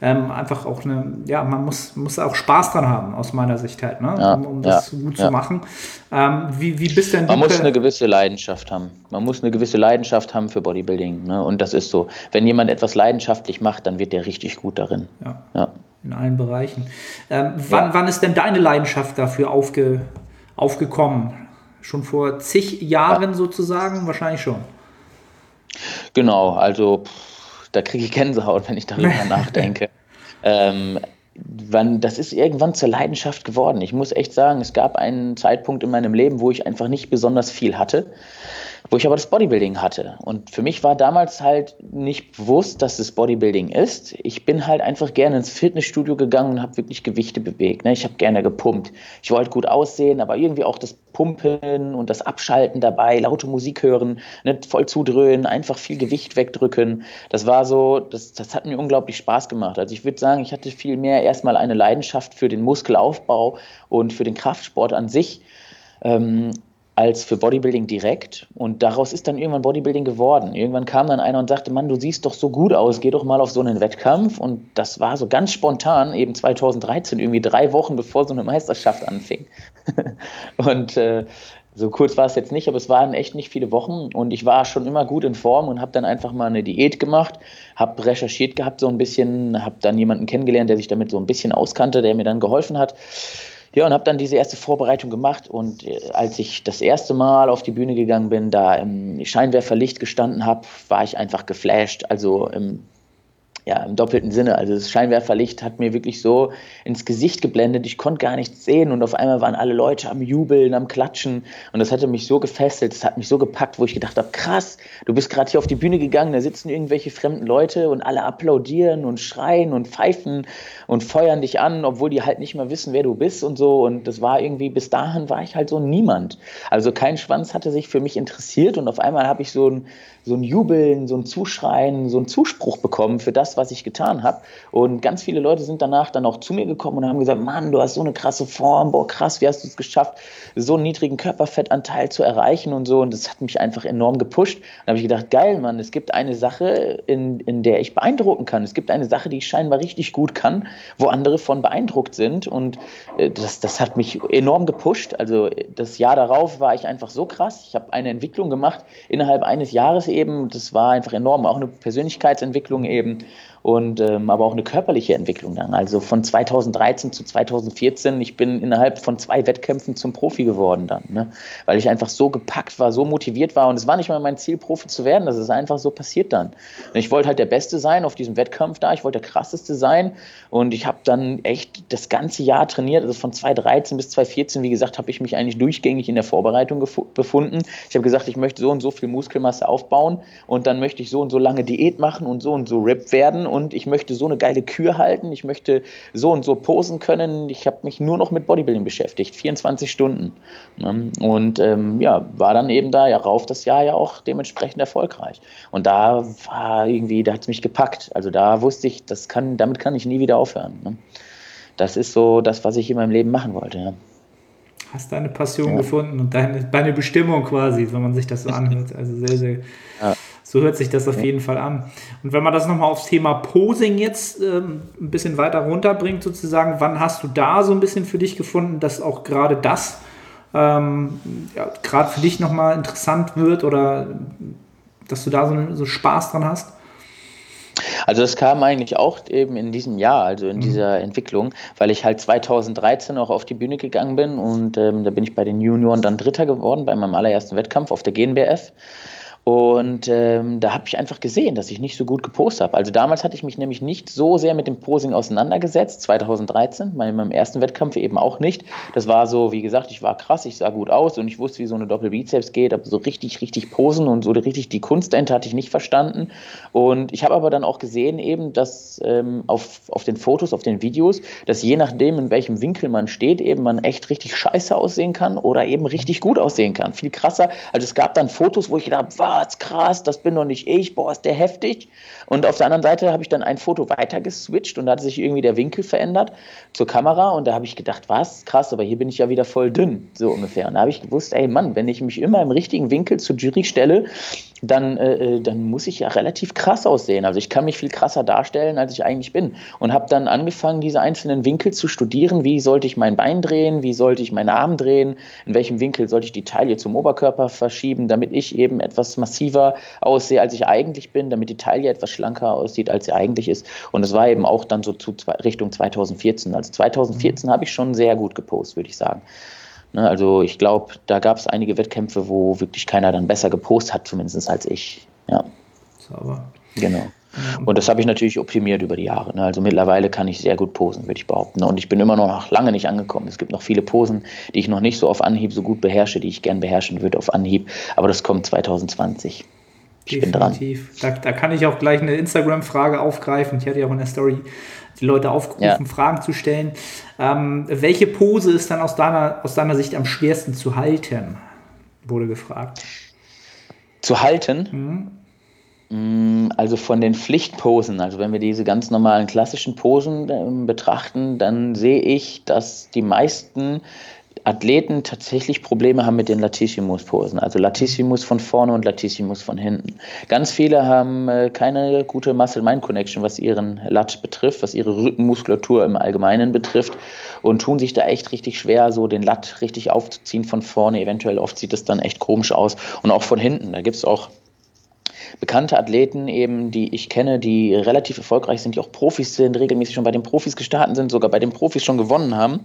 ähm, einfach auch eine, ja, man muss, muss auch Spaß dran haben, aus meiner Sicht halt, ne? Ja. um, um das gut zu machen. Ähm, wie, wie bist denn Man muss eine gewisse Leidenschaft haben. Man muss eine gewisse Leidenschaft haben für Bodybuilding. Ne? Und das ist so. Wenn jemand etwas leidenschaftlich macht, dann wird der richtig gut darin. Ja. In allen Bereichen. Ähm, wann, wann ist denn deine Leidenschaft dafür aufge, aufgekommen? Schon vor zig Jahren ja. sozusagen? Wahrscheinlich schon. Genau, also da kriege ich Gänsehaut, wenn ich darüber nachdenke. Ähm, wann, das ist irgendwann zur Leidenschaft geworden. Ich muss echt sagen, es gab einen Zeitpunkt in meinem Leben, wo ich einfach nicht besonders viel hatte wo ich aber das Bodybuilding hatte. Und für mich war damals halt nicht bewusst, dass es Bodybuilding ist. Ich bin halt einfach gerne ins Fitnessstudio gegangen und habe wirklich Gewichte bewegt. Ne? Ich habe gerne gepumpt. Ich wollte gut aussehen, aber irgendwie auch das Pumpen und das Abschalten dabei, laute Musik hören, ne? voll zudröhnen, einfach viel Gewicht wegdrücken. Das war so, das, das hat mir unglaublich Spaß gemacht. Also ich würde sagen, ich hatte viel mehr erstmal eine Leidenschaft für den Muskelaufbau und für den Kraftsport an sich. Ähm, als für Bodybuilding direkt. Und daraus ist dann irgendwann Bodybuilding geworden. Irgendwann kam dann einer und sagte, Mann, du siehst doch so gut aus, geh doch mal auf so einen Wettkampf. Und das war so ganz spontan, eben 2013, irgendwie drei Wochen bevor so eine Meisterschaft anfing. und äh, so kurz war es jetzt nicht, aber es waren echt nicht viele Wochen und ich war schon immer gut in Form und habe dann einfach mal eine Diät gemacht, habe recherchiert gehabt so ein bisschen, habe dann jemanden kennengelernt, der sich damit so ein bisschen auskannte, der mir dann geholfen hat ja, und habe dann diese erste Vorbereitung gemacht. Und äh, als ich das erste Mal auf die Bühne gegangen bin, da im Scheinwerferlicht gestanden habe, war ich einfach geflasht. Also im ja, im doppelten Sinne. Also das Scheinwerferlicht hat mir wirklich so ins Gesicht geblendet. Ich konnte gar nichts sehen und auf einmal waren alle Leute am Jubeln, am Klatschen und das hatte mich so gefesselt, das hat mich so gepackt, wo ich gedacht habe, krass, du bist gerade hier auf die Bühne gegangen, da sitzen irgendwelche fremden Leute und alle applaudieren und schreien und pfeifen und feuern dich an, obwohl die halt nicht mal wissen, wer du bist und so und das war irgendwie, bis dahin war ich halt so niemand. Also kein Schwanz hatte sich für mich interessiert und auf einmal habe ich so ein, so ein Jubeln, so ein Zuschreien, so ein Zuspruch bekommen für das, was ich getan habe. Und ganz viele Leute sind danach dann auch zu mir gekommen und haben gesagt, Mann, du hast so eine krasse Form, boah, krass, wie hast du es geschafft, so einen niedrigen Körperfettanteil zu erreichen und so. Und das hat mich einfach enorm gepusht. Und da habe ich gedacht, geil, Mann, es gibt eine Sache, in, in der ich beeindrucken kann. Es gibt eine Sache, die ich scheinbar richtig gut kann, wo andere von beeindruckt sind. Und äh, das, das hat mich enorm gepusht. Also das Jahr darauf war ich einfach so krass. Ich habe eine Entwicklung gemacht innerhalb eines Jahres eben. Das war einfach enorm. Auch eine Persönlichkeitsentwicklung eben und ähm, aber auch eine körperliche Entwicklung dann. Also von 2013 zu 2014, ich bin innerhalb von zwei Wettkämpfen zum Profi geworden dann, ne? weil ich einfach so gepackt war, so motiviert war und es war nicht mal mein Ziel, Profi zu werden, das ist einfach so passiert dann. Und ich wollte halt der Beste sein auf diesem Wettkampf da, ich wollte der Krasseste sein und ich habe dann echt das ganze Jahr trainiert, also von 2013 bis 2014, wie gesagt, habe ich mich eigentlich durchgängig in der Vorbereitung befunden. Ich habe gesagt, ich möchte so und so viel Muskelmasse aufbauen und dann möchte ich so und so lange Diät machen und so und so RIP werden und ich möchte so eine geile Kür halten, ich möchte so und so posen können. Ich habe mich nur noch mit Bodybuilding beschäftigt, 24 Stunden. Ne? Und ähm, ja, war dann eben da ja rauf das Jahr ja auch dementsprechend erfolgreich. Und da war irgendwie, da hat es mich gepackt. Also da wusste ich, das kann, damit kann ich nie wieder aufhören. Ne? Das ist so das, was ich in meinem Leben machen wollte. Ja hast deine Passion ja. gefunden und deine, deine Bestimmung quasi, wenn man sich das so anhört. Also sehr, sehr, ja. So hört sich das auf jeden Fall an. Und wenn man das nochmal aufs Thema Posing jetzt ähm, ein bisschen weiter runterbringt, sozusagen, wann hast du da so ein bisschen für dich gefunden, dass auch gerade das ähm, ja, gerade für dich nochmal interessant wird oder dass du da so, so Spaß dran hast? Also das kam eigentlich auch eben in diesem Jahr, also in mhm. dieser Entwicklung, weil ich halt 2013 auch auf die Bühne gegangen bin und ähm, da bin ich bei den Junioren dann Dritter geworden bei meinem allerersten Wettkampf auf der GNBF. Und ähm, da habe ich einfach gesehen, dass ich nicht so gut gepostet habe. Also damals hatte ich mich nämlich nicht so sehr mit dem Posing auseinandergesetzt, 2013, bei meinem ersten Wettkampf eben auch nicht. Das war so, wie gesagt, ich war krass, ich sah gut aus und ich wusste, wie so eine Doppelbizeps geht, aber so richtig, richtig posen und so richtig die Kunst dahinter hatte ich nicht verstanden. Und ich habe aber dann auch gesehen eben, dass ähm, auf, auf den Fotos, auf den Videos, dass je nachdem, in welchem Winkel man steht, eben man echt richtig scheiße aussehen kann oder eben richtig gut aussehen kann. Viel krasser. Also es gab dann Fotos, wo ich gedacht habe, was krass, das bin doch nicht ich, boah, ist der heftig. Und auf der anderen Seite habe ich dann ein Foto weiter geswitcht und da hat sich irgendwie der Winkel verändert zur Kamera und da habe ich gedacht, was, krass, aber hier bin ich ja wieder voll dünn, so ungefähr. Und da habe ich gewusst, ey Mann, wenn ich mich immer im richtigen Winkel zur Jury stelle, dann, äh, äh, dann muss ich ja relativ krass aussehen. Also ich kann mich viel krasser darstellen, als ich eigentlich bin. Und habe dann angefangen, diese einzelnen Winkel zu studieren. Wie sollte ich mein Bein drehen? Wie sollte ich meinen Arm drehen? In welchem Winkel sollte ich die Taille zum Oberkörper verschieben, damit ich eben etwas massiver aussehe, als ich eigentlich bin, damit die Taille etwas schlanker aussieht, als sie eigentlich ist. Und es war eben auch dann so zu Richtung 2014. Also 2014 habe ich schon sehr gut gepostet, würde ich sagen. Ne, also ich glaube, da gab es einige Wettkämpfe, wo wirklich keiner dann besser gepostet hat, zumindest als ich. Ja. Sauber. Genau. Und das habe ich natürlich optimiert über die Jahre. Ne? Also mittlerweile kann ich sehr gut posen, würde ich behaupten. Ne? Und ich bin immer noch lange nicht angekommen. Es gibt noch viele Posen, die ich noch nicht so auf Anhieb so gut beherrsche, die ich gern beherrschen würde auf Anhieb. Aber das kommt 2020. Ich Definitiv. bin dran. Da, da kann ich auch gleich eine Instagram-Frage aufgreifen. Ich hatte ja auch in der Story die Leute aufgerufen, ja. Fragen zu stellen. Ähm, welche Pose ist dann aus deiner, aus deiner Sicht am schwersten zu halten? Wurde gefragt. Zu halten? Mhm. Mm, also von den Pflichtposen, also wenn wir diese ganz normalen klassischen Posen äh, betrachten, dann sehe ich, dass die meisten Athleten tatsächlich Probleme haben mit den Latissimus-Posen, also Latissimus von vorne und Latissimus von hinten. Ganz viele haben äh, keine gute Muscle-Mind-Connection, was ihren Lat betrifft, was ihre Rückenmuskulatur im Allgemeinen betrifft und tun sich da echt richtig schwer, so den Lat richtig aufzuziehen von vorne. Eventuell oft sieht es dann echt komisch aus und auch von hinten. Da gibt es auch bekannte Athleten eben, die ich kenne, die relativ erfolgreich sind, die auch Profis sind, regelmäßig schon bei den Profis gestartet sind, sogar bei den Profis schon gewonnen haben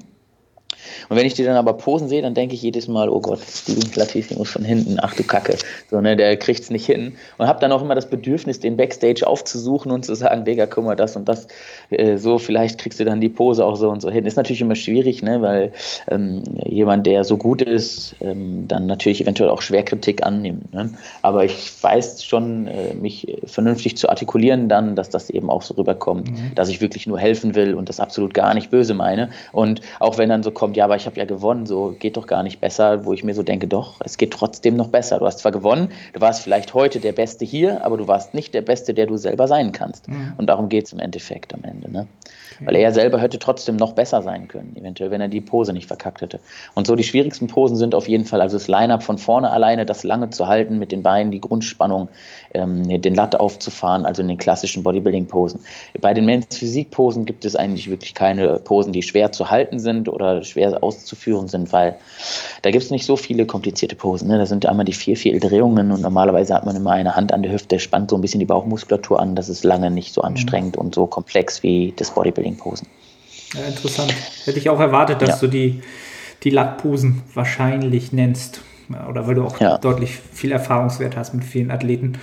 und wenn ich die dann aber posen sehe, dann denke ich jedes Mal, oh Gott, Steven Latissimus von hinten, ach du Kacke, so, ne, der kriegt's nicht hin. Und habe dann auch immer das Bedürfnis, den Backstage aufzusuchen und zu sagen, Digga, guck mal, das und das, äh, so, vielleicht kriegst du dann die Pose auch so und so hin. Ist natürlich immer schwierig, ne, weil ähm, jemand, der so gut ist, ähm, dann natürlich eventuell auch Schwerkritik annimmt. Ne? Aber ich weiß schon, äh, mich vernünftig zu artikulieren dann, dass das eben auch so rüberkommt, mhm. dass ich wirklich nur helfen will und das absolut gar nicht böse meine. Und auch wenn dann so kommt, ja, aber ich habe ja gewonnen, so geht doch gar nicht besser, wo ich mir so denke, doch, es geht trotzdem noch besser. Du hast zwar gewonnen, du warst vielleicht heute der Beste hier, aber du warst nicht der Beste, der du selber sein kannst. Mhm. Und darum geht es im Endeffekt am Ende. Ne? Okay. Weil er selber hätte trotzdem noch besser sein können, eventuell, wenn er die Pose nicht verkackt hätte. Und so die schwierigsten Posen sind auf jeden Fall, also das Line-Up von vorne alleine, das lange zu halten mit den Beinen, die Grundspannung, ähm, den Latt aufzufahren, also in den klassischen Bodybuilding-Posen. Bei den Men's Physik-Posen gibt es eigentlich wirklich keine Posen, die schwer zu halten sind oder schwer auszuführen sind, weil da gibt es nicht so viele komplizierte Posen. Ne? Da sind einmal die vier, vier Drehungen und normalerweise hat man immer eine Hand an der Hüfte, spannt so ein bisschen die Bauchmuskulatur an. Das ist lange nicht so anstrengend mhm. und so komplex wie das Bodybuilding-Posen. Ja, interessant. Hätte ich auch erwartet, dass ja. du die, die Lattposen wahrscheinlich nennst. Oder weil du auch ja. deutlich viel Erfahrungswert hast mit vielen Athleten.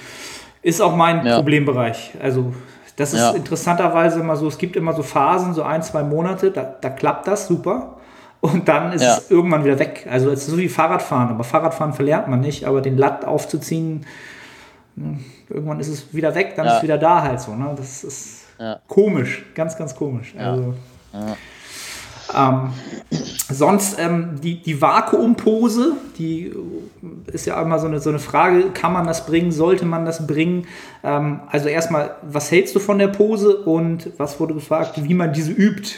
Ist auch mein Problembereich. Also das ist interessanterweise immer so, es gibt immer so Phasen, so ein, zwei Monate, da, da klappt das super. Und dann ist ja. es irgendwann wieder weg. Also es ist so wie Fahrradfahren, aber Fahrradfahren verlernt man nicht, aber den Latt aufzuziehen, hm, irgendwann ist es wieder weg, dann ja. ist es wieder da halt so. Ne? Das ist ja. komisch, ganz, ganz komisch. Also, ähm, sonst ähm, die, die Vakuumpose, die ist ja immer so eine, so eine Frage, kann man das bringen, sollte man das bringen? Ähm, also erstmal, was hältst du von der Pose und was wurde gefragt, wie man diese übt?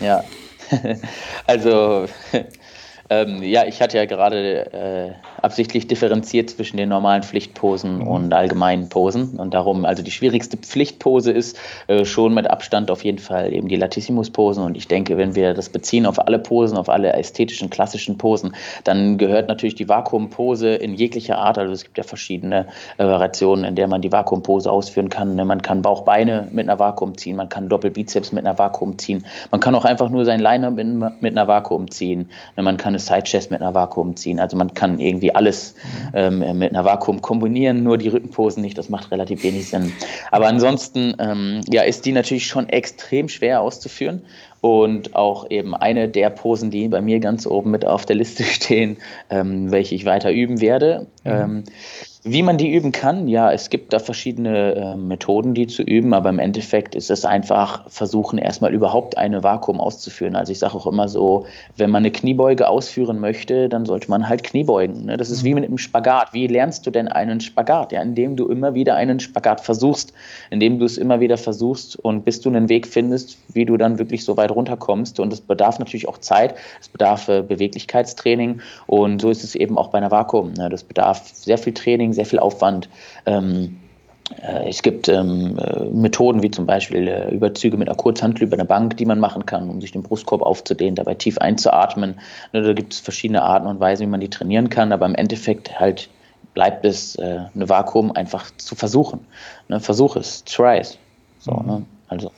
Ja, also ähm, ja, ich hatte ja gerade äh, absichtlich differenziert zwischen den normalen Pflichtposen mhm. und allgemeinen Posen. Und darum, also die schwierigste Pflichtpose ist äh, schon mit Abstand auf jeden Fall eben die Latissimus-Posen. Und ich denke, wenn wir das beziehen auf alle Posen, auf alle ästhetischen, klassischen Posen, dann gehört natürlich die Vakuumpose in jeglicher Art. Also es gibt ja verschiedene äh, Variationen, in der man die Vakuumpose ausführen kann. Man kann Bauchbeine mit einer Vakuum ziehen, man kann Doppelbizeps mit einer Vakuum ziehen, man kann auch einfach nur sein Liner mit, mit einer Vakuum ziehen. Man kann eine Side-Chest mit einer Vakuum ziehen. Also man kann irgendwie alles ähm, mit einer Vakuum kombinieren, nur die Rückenposen nicht. Das macht relativ wenig Sinn. Aber ansonsten ähm, ja, ist die natürlich schon extrem schwer auszuführen. Und auch eben eine der Posen, die bei mir ganz oben mit auf der Liste stehen, ähm, welche ich weiter üben werde. Mhm. Wie man die üben kann, ja, es gibt da verschiedene äh, Methoden, die zu üben, aber im Endeffekt ist es einfach versuchen, erstmal überhaupt eine Vakuum auszuführen. Also ich sage auch immer so, wenn man eine Kniebeuge ausführen möchte, dann sollte man halt Kniebeugen. Ne? Das ist wie mit einem Spagat. Wie lernst du denn einen Spagat? Ja, indem du immer wieder einen Spagat versuchst, indem du es immer wieder versuchst und bis du einen Weg findest, wie du dann wirklich so weit runterkommst. Und es bedarf natürlich auch Zeit, es bedarf äh, Beweglichkeitstraining und so ist es eben auch bei einer Vakuum. Ne? Das bedarf sehr viel Training, sehr viel Aufwand. Ähm, äh, es gibt ähm, äh, Methoden wie zum Beispiel äh, Überzüge mit einer Kurzhantel über eine Bank, die man machen kann, um sich den Brustkorb aufzudehnen, dabei tief einzuatmen. Ne, da gibt es verschiedene Arten und Weisen, wie man die trainieren kann, aber im Endeffekt halt bleibt es äh, eine Vakuum einfach zu versuchen. Ne, versuch es, try es. So, mhm. ne? Also.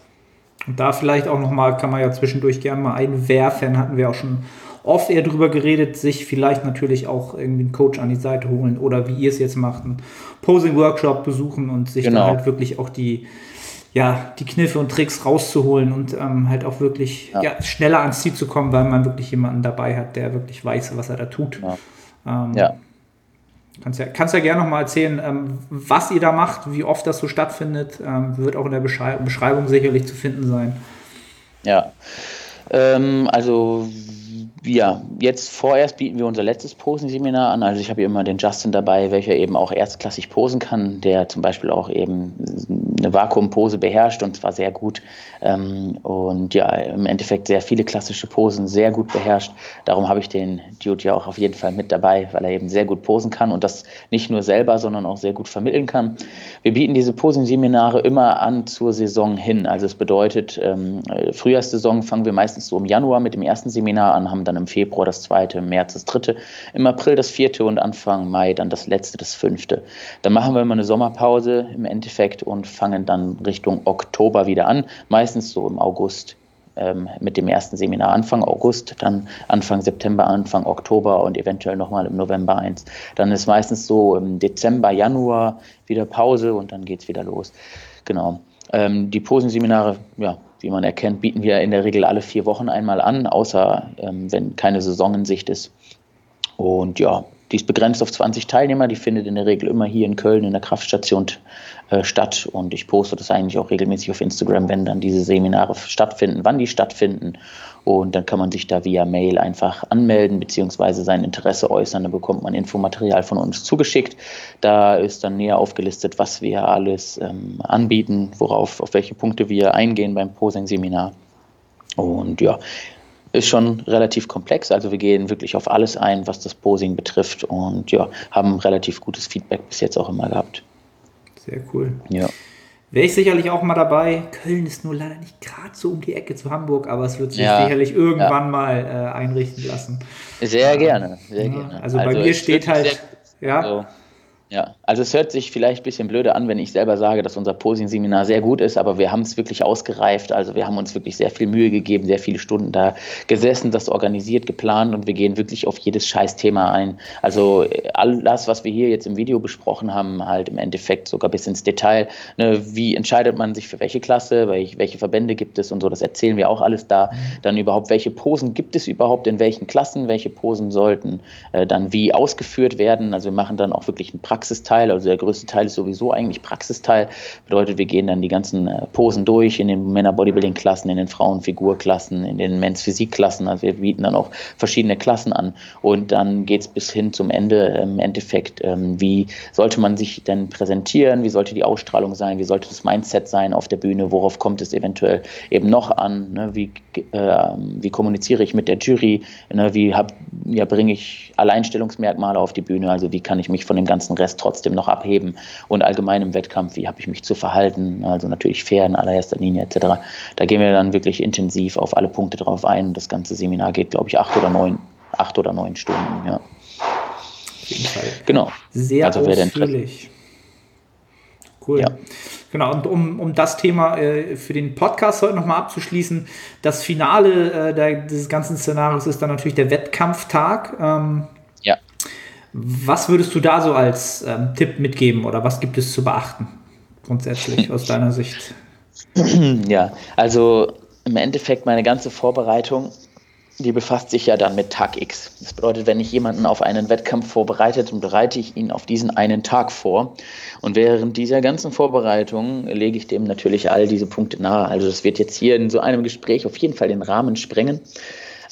Und da vielleicht auch nochmal, kann man ja zwischendurch gerne mal einwerfen, hatten wir auch schon oft eher drüber geredet, sich vielleicht natürlich auch irgendwie einen Coach an die Seite holen oder wie ihr es jetzt macht, einen Posing-Workshop besuchen und sich genau. dann halt wirklich auch die, ja, die Kniffe und Tricks rauszuholen und ähm, halt auch wirklich ja. ja. schneller ans Ziel zu kommen, weil man wirklich jemanden dabei hat, der wirklich weiß, was er da tut. Ja. Ähm, ja. Kannst ja, kannst ja gerne noch mal erzählen, ähm, was ihr da macht, wie oft das so stattfindet. Ähm, wird auch in der Beschreibung sicherlich zu finden sein. Ja, ähm, also ja, jetzt vorerst bieten wir unser letztes Posenseminar an. Also ich habe hier immer den Justin dabei, welcher eben auch erstklassig posen kann, der zum Beispiel auch eben eine Vakuumpose beherrscht und zwar sehr gut. Ähm, und ja, im Endeffekt sehr viele klassische Posen sehr gut beherrscht. Darum habe ich den Dude ja auch auf jeden Fall mit dabei, weil er eben sehr gut posen kann und das nicht nur selber, sondern auch sehr gut vermitteln kann. Wir bieten diese Posenseminare immer an zur Saison hin. Also es bedeutet, ähm, Frühjahrssaison fangen wir meistens so im Januar mit dem ersten Seminar an, haben dann dann im Februar das zweite, im März das dritte, im April das vierte und Anfang Mai dann das letzte, das fünfte. Dann machen wir immer eine Sommerpause im Endeffekt und fangen dann Richtung Oktober wieder an, meistens so im August ähm, mit dem ersten Seminar Anfang August, dann Anfang September, Anfang Oktober und eventuell nochmal im November eins. Dann ist meistens so im Dezember, Januar wieder Pause und dann geht es wieder los. Genau. Ähm, die Posenseminare, ja, wie man erkennt, bieten wir in der Regel alle vier Wochen einmal an, außer ähm, wenn keine Saison in Sicht ist. Und ja, die ist begrenzt auf 20 Teilnehmer. Die findet in der Regel immer hier in Köln in der Kraftstation äh, statt. Und ich poste das eigentlich auch regelmäßig auf Instagram, wenn dann diese Seminare stattfinden, wann die stattfinden Und dann kann man sich da via Mail einfach anmelden bzw. sein Interesse äußern. Dann bekommt man Infomaterial von uns zugeschickt. Da ist dann näher aufgelistet, was wir alles ähm, anbieten, worauf, auf welche Punkte wir eingehen beim Posing-Seminar. Und ja, ist schon relativ komplex. Also wir gehen wirklich auf alles ein, was das Posing betrifft und ja, haben relativ gutes Feedback bis jetzt auch immer gehabt. Sehr cool. Ja. Wäre ich sicherlich auch mal dabei. Köln ist nur leider nicht gerade so um die Ecke zu Hamburg, aber es wird sich ja, sicherlich irgendwann ja. mal äh, einrichten lassen. Sehr gerne, sehr gerne. Also, also bei mir steht halt, ja. So ja, also es hört sich vielleicht ein bisschen blöde an, wenn ich selber sage, dass unser Posing-Seminar sehr gut ist, aber wir haben es wirklich ausgereift. Also wir haben uns wirklich sehr viel Mühe gegeben, sehr viele Stunden da gesessen, das organisiert, geplant und wir gehen wirklich auf jedes Scheißthema ein. Also all das, was wir hier jetzt im Video besprochen haben, halt im Endeffekt sogar bis ins Detail. Ne, wie entscheidet man sich für welche Klasse, welche, Verbände gibt es und so, das erzählen wir auch alles da. Dann überhaupt, welche Posen gibt es überhaupt in welchen Klassen, welche Posen sollten äh, dann wie ausgeführt werden. Also wir machen dann auch wirklich einen Praxisteil, also der größte Teil ist sowieso eigentlich Praxisteil. Bedeutet, wir gehen dann die ganzen äh, Posen durch in den Männer-Bodybuilding-Klassen, in den Frauen-Figur-Klassen, in den Men's-Physik-Klassen. Also wir bieten dann auch verschiedene Klassen an. Und dann geht es bis hin zum Ende im Endeffekt, ähm, wie sollte man sich denn präsentieren, wie sollte die Ausstrahlung sein, wie sollte das Mindset sein auf der Bühne, worauf kommt es eventuell eben noch an, ne? wie, äh, wie kommuniziere ich mit der Jury, ne? wie ja, bringe ich Alleinstellungsmerkmale auf die Bühne, also wie kann ich mich von dem ganzen Rest trotzdem noch abheben und allgemein im Wettkampf, wie habe ich mich zu verhalten, also natürlich fair in allererster Linie etc. Da gehen wir dann wirklich intensiv auf alle Punkte drauf ein. Das ganze Seminar geht, glaube ich, acht oder neun, acht oder neun Stunden, ja. Auf jeden Fall. Genau. Sehr also, ausführlich. Cool. Ja. Genau, und um, um das Thema äh, für den Podcast heute nochmal abzuschließen, das Finale äh, der, dieses ganzen Szenarios ist dann natürlich der Wettkampftag. Ähm, was würdest du da so als ähm, Tipp mitgeben oder was gibt es zu beachten, grundsätzlich aus deiner Sicht? Ja, also im Endeffekt meine ganze Vorbereitung, die befasst sich ja dann mit Tag X. Das bedeutet, wenn ich jemanden auf einen Wettkampf vorbereite, dann bereite ich ihn auf diesen einen Tag vor. Und während dieser ganzen Vorbereitung lege ich dem natürlich all diese Punkte nahe. Also das wird jetzt hier in so einem Gespräch auf jeden Fall den Rahmen sprengen.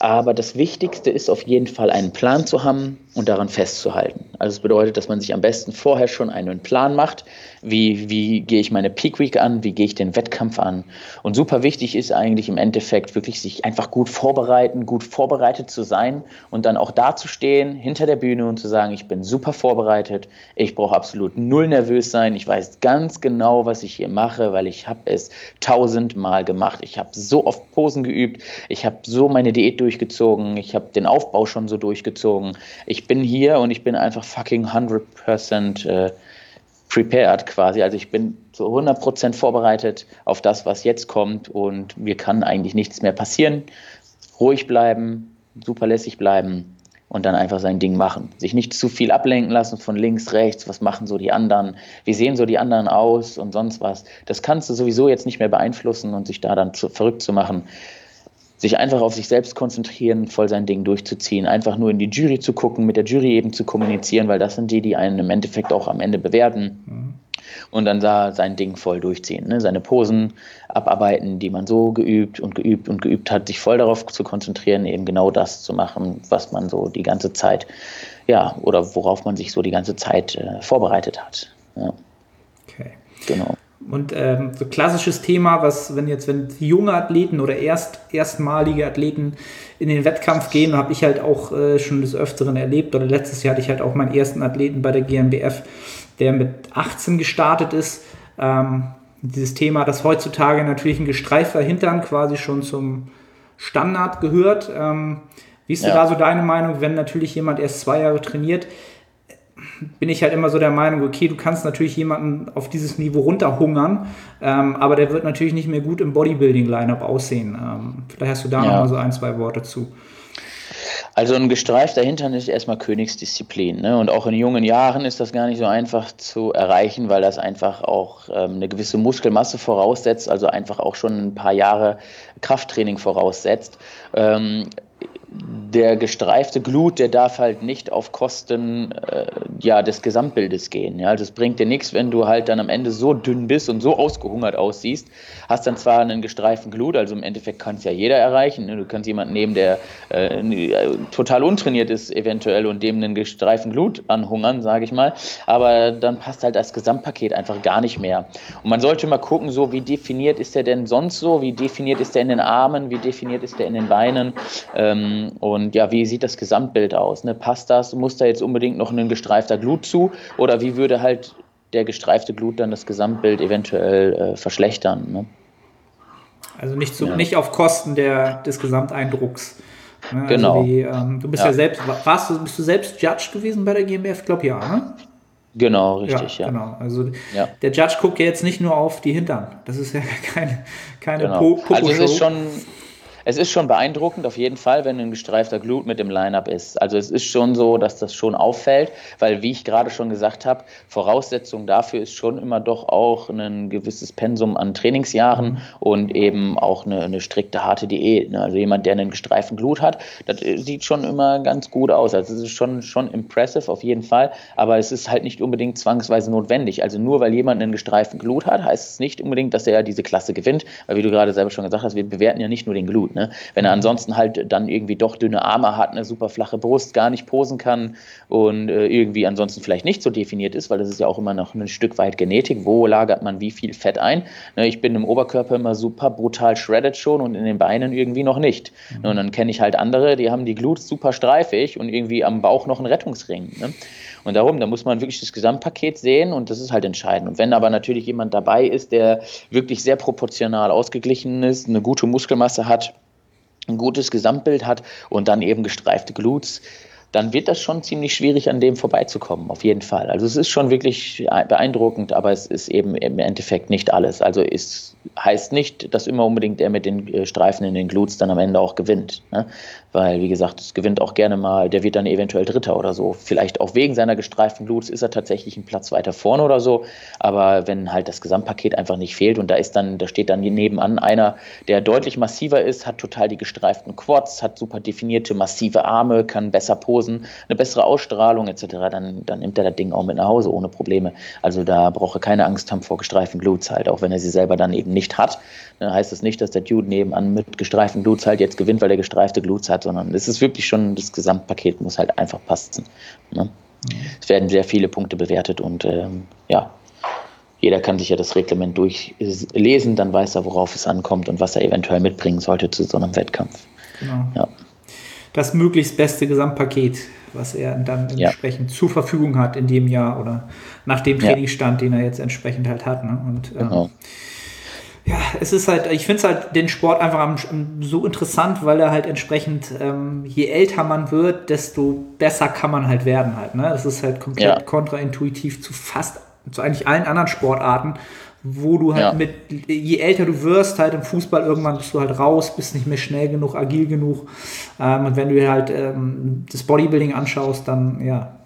Aber das Wichtigste ist auf jeden Fall einen Plan zu haben und daran festzuhalten. Also es bedeutet, dass man sich am besten vorher schon einen Plan macht, wie, wie gehe ich meine Peak Week an, wie gehe ich den Wettkampf an. Und super wichtig ist eigentlich im Endeffekt wirklich sich einfach gut vorbereiten, gut vorbereitet zu sein und dann auch dazustehen hinter der Bühne und zu sagen, ich bin super vorbereitet, ich brauche absolut null nervös sein, ich weiß ganz genau, was ich hier mache, weil ich habe es tausendmal gemacht. Ich habe so oft Posen geübt, ich habe so meine Diät durchgezogen, ich habe den Aufbau schon so durchgezogen. Ich bin hier und ich bin einfach fucking 100% äh, prepared quasi. Also ich bin zu 100% vorbereitet auf das, was jetzt kommt und mir kann eigentlich nichts mehr passieren. Ruhig bleiben, zuverlässig bleiben und dann einfach sein Ding machen. Sich nicht zu viel ablenken lassen von links, rechts, was machen so die anderen, wie sehen so die anderen aus und sonst was. Das kannst du sowieso jetzt nicht mehr beeinflussen und sich da dann zu, verrückt zu machen sich einfach auf sich selbst konzentrieren, voll sein Ding durchzuziehen, einfach nur in die Jury zu gucken, mit der Jury eben zu kommunizieren, weil das sind die, die einen im Endeffekt auch am Ende bewerten. Mhm. Und dann da sein Ding voll durchziehen, ne? seine Posen abarbeiten, die man so geübt und geübt und geübt hat, sich voll darauf zu konzentrieren, eben genau das zu machen, was man so die ganze Zeit, ja, oder worauf man sich so die ganze Zeit äh, vorbereitet hat. Ja. Okay. Genau. Und ähm, so klassisches Thema, was, wenn jetzt, wenn junge Athleten oder erst, erstmalige Athleten in den Wettkampf gehen, habe ich halt auch äh, schon des Öfteren erlebt. Oder letztes Jahr hatte ich halt auch meinen ersten Athleten bei der GmbF, der mit 18 gestartet ist. Ähm, dieses Thema, dass heutzutage natürlich ein gestreifter Hintern quasi schon zum Standard gehört. Ähm, wie ist ja. da so deine Meinung, wenn natürlich jemand erst zwei Jahre trainiert? Bin ich halt immer so der Meinung, okay, du kannst natürlich jemanden auf dieses Niveau runterhungern, ähm, aber der wird natürlich nicht mehr gut im Bodybuilding-Lineup aussehen. Ähm, vielleicht hast du da ja. noch mal so ein, zwei Worte zu. Also ein gestreifter Hintern ist erstmal Königsdisziplin. Ne? Und auch in jungen Jahren ist das gar nicht so einfach zu erreichen, weil das einfach auch ähm, eine gewisse Muskelmasse voraussetzt, also einfach auch schon ein paar Jahre Krafttraining voraussetzt. Ähm, der gestreifte Glut, der darf halt nicht auf Kosten äh, ja, des Gesamtbildes gehen. Ja? Also es bringt dir nichts, wenn du halt dann am Ende so dünn bist und so ausgehungert aussiehst, hast dann zwar einen gestreiften Glut, also im Endeffekt kann es ja jeder erreichen. Ne? Du kannst jemanden nehmen, der äh, total untrainiert ist eventuell und dem einen gestreiften Glut anhungern, sage ich mal, aber dann passt halt das Gesamtpaket einfach gar nicht mehr. Und man sollte mal gucken, so wie definiert ist der denn sonst so, wie definiert ist der in den Armen, wie definiert ist der in den Beinen ähm, und ja, wie sieht das Gesamtbild aus? Ne? Passt das? Muss da jetzt unbedingt noch ein gestreifter Glut zu? Oder wie würde halt der gestreifte Glut dann das Gesamtbild eventuell äh, verschlechtern? Ne? Also nicht, zu, ja. nicht auf Kosten der, des Gesamteindrucks. Ne? Also genau. Wie, ähm, du bist ja. ja. selbst, warst du, bist du selbst Judge gewesen bei der GmbF? Ich glaube ja, ne? Genau, richtig, ja. ja. Genau. Also ja. der Judge guckt ja jetzt nicht nur auf die Hintern. Das ist ja keine, keine genau. Po Also es ist schon, es ist schon beeindruckend auf jeden Fall, wenn ein gestreifter Glut mit dem Line-Up ist. Also es ist schon so, dass das schon auffällt, weil wie ich gerade schon gesagt habe, Voraussetzung dafür ist schon immer doch auch ein gewisses Pensum an Trainingsjahren und eben auch eine, eine, strikte harte Diät. Ne? Also jemand, der einen gestreiften Glut hat, das sieht schon immer ganz gut aus. Also es ist schon, schon impressive auf jeden Fall, aber es ist halt nicht unbedingt zwangsweise notwendig. Also nur weil jemand einen gestreiften Glut hat, heißt es nicht unbedingt, dass er diese Klasse gewinnt, weil wie du gerade selber schon gesagt hast, wir bewerten ja nicht nur den Glut. Ne? Wenn er ansonsten halt dann irgendwie doch dünne Arme hat, eine super flache Brust, gar nicht posen kann und äh, irgendwie ansonsten vielleicht nicht so definiert ist, weil das ist ja auch immer noch ein Stück weit Genetik, wo lagert man wie viel Fett ein. Ne, ich bin im Oberkörper immer super brutal shredded schon und in den Beinen irgendwie noch nicht. Mhm. Und dann kenne ich halt andere, die haben die Glutes super streifig und irgendwie am Bauch noch einen Rettungsring. Ne? Und darum, da muss man wirklich das Gesamtpaket sehen und das ist halt entscheidend. Und wenn aber natürlich jemand dabei ist, der wirklich sehr proportional ausgeglichen ist, eine gute Muskelmasse hat, ein gutes Gesamtbild hat und dann eben gestreifte Glutes, dann wird das schon ziemlich schwierig, an dem vorbeizukommen, auf jeden Fall. Also es ist schon wirklich beeindruckend, aber es ist eben im Endeffekt nicht alles. Also es heißt nicht, dass immer unbedingt der mit den äh, Streifen in den Glutes dann am Ende auch gewinnt. Ne? Weil, wie gesagt, es gewinnt auch gerne mal, der wird dann eventuell Dritter oder so. Vielleicht auch wegen seiner gestreiften Glutes ist er tatsächlich einen Platz weiter vorne oder so. Aber wenn halt das Gesamtpaket einfach nicht fehlt und da ist dann, da steht dann nebenan einer, der deutlich massiver ist, hat total die gestreiften Quads, hat super definierte, massive Arme, kann besser posen, eine bessere Ausstrahlung etc., dann, dann nimmt er das Ding auch mit nach Hause ohne Probleme. Also da braucht er keine Angst haben vor gestreiften Glutes halt, auch wenn er sie selber dann eben nicht hat. Dann heißt das nicht, dass der Dude nebenan mit gestreiften Glutes halt jetzt gewinnt, weil er gestreifte Glutes hat, sondern es ist wirklich schon, das Gesamtpaket muss halt einfach passen. Ne? Mhm. Es werden sehr viele Punkte bewertet und ähm, ja, jeder kann sich ja das Reglement durchlesen, dann weiß er, worauf es ankommt und was er eventuell mitbringen sollte zu so einem Wettkampf. Genau. Ja. Das möglichst beste Gesamtpaket, was er dann entsprechend ja. zur Verfügung hat in dem Jahr oder nach dem Trainingsstand, den er jetzt entsprechend halt hat. Ne? Und, ähm, genau. Ja, es ist halt, ich finde es halt den Sport einfach so interessant, weil er halt entsprechend, ähm, je älter man wird, desto besser kann man halt werden halt. Ne? Das ist halt komplett ja. kontraintuitiv zu fast, zu eigentlich allen anderen Sportarten, wo du halt ja. mit, je älter du wirst, halt im Fußball irgendwann bist du halt raus, bist nicht mehr schnell genug, agil genug. Ähm, und wenn du halt ähm, das Bodybuilding anschaust, dann ja,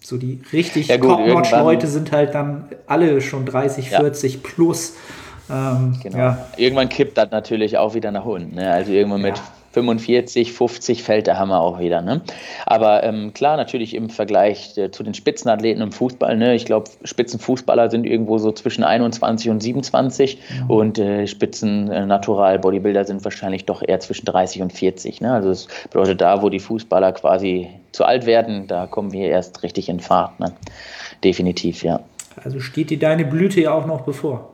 so die richtig ja, Top-Notch-Leute sind halt dann alle schon 30, 40 plus. Ähm, genau. ja. Irgendwann kippt das natürlich auch wieder nach unten. Ne? Also irgendwann mit 45, 50 fällt der Hammer auch wieder. Ne? Aber ähm, klar, natürlich im Vergleich äh, zu den Spitzenathleten im Fußball. Ne? Ich glaube, Spitzenfußballer sind irgendwo so zwischen 21 und 27 mhm. und äh, Spitzen-Natural-Bodybuilder sind wahrscheinlich doch eher zwischen 30 und 40. Ne? Also das bedeutet, da, wo die Fußballer quasi zu alt werden, da kommen wir erst richtig in Fahrt. Ne? Definitiv, ja. Also steht dir deine Blüte ja auch noch bevor.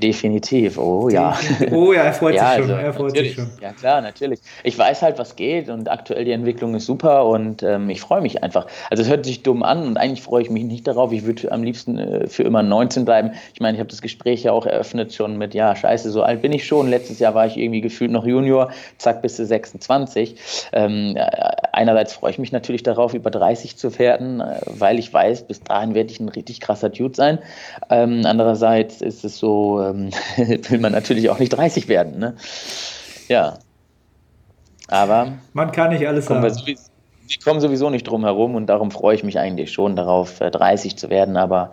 Definitiv, oh ja. Oh ja, er freut ja, sich schon. Also, er freut sich schon. Ja, klar, natürlich. Ich weiß halt, was geht und aktuell die Entwicklung ist super und ähm, ich freue mich einfach. Also es hört sich dumm an und eigentlich freue ich mich nicht darauf. Ich würde am liebsten äh, für immer 19 bleiben. Ich meine, ich habe das Gespräch ja auch eröffnet schon mit, ja, scheiße, so alt bin ich schon. Letztes Jahr war ich irgendwie gefühlt noch Junior, zack, bis zu 26. Ähm, äh, einerseits freue ich mich natürlich darauf, über 30 zu werden, äh, weil ich weiß, bis dahin werde ich ein richtig krasser Dude sein. Ähm, andererseits ist es so, ähm, will man natürlich auch nicht 30 werden. Ne? Ja. Aber. Man kann nicht alles haben. Wir, wir kommen sowieso nicht drum herum und darum freue ich mich eigentlich schon darauf, 30 äh, zu werden. Aber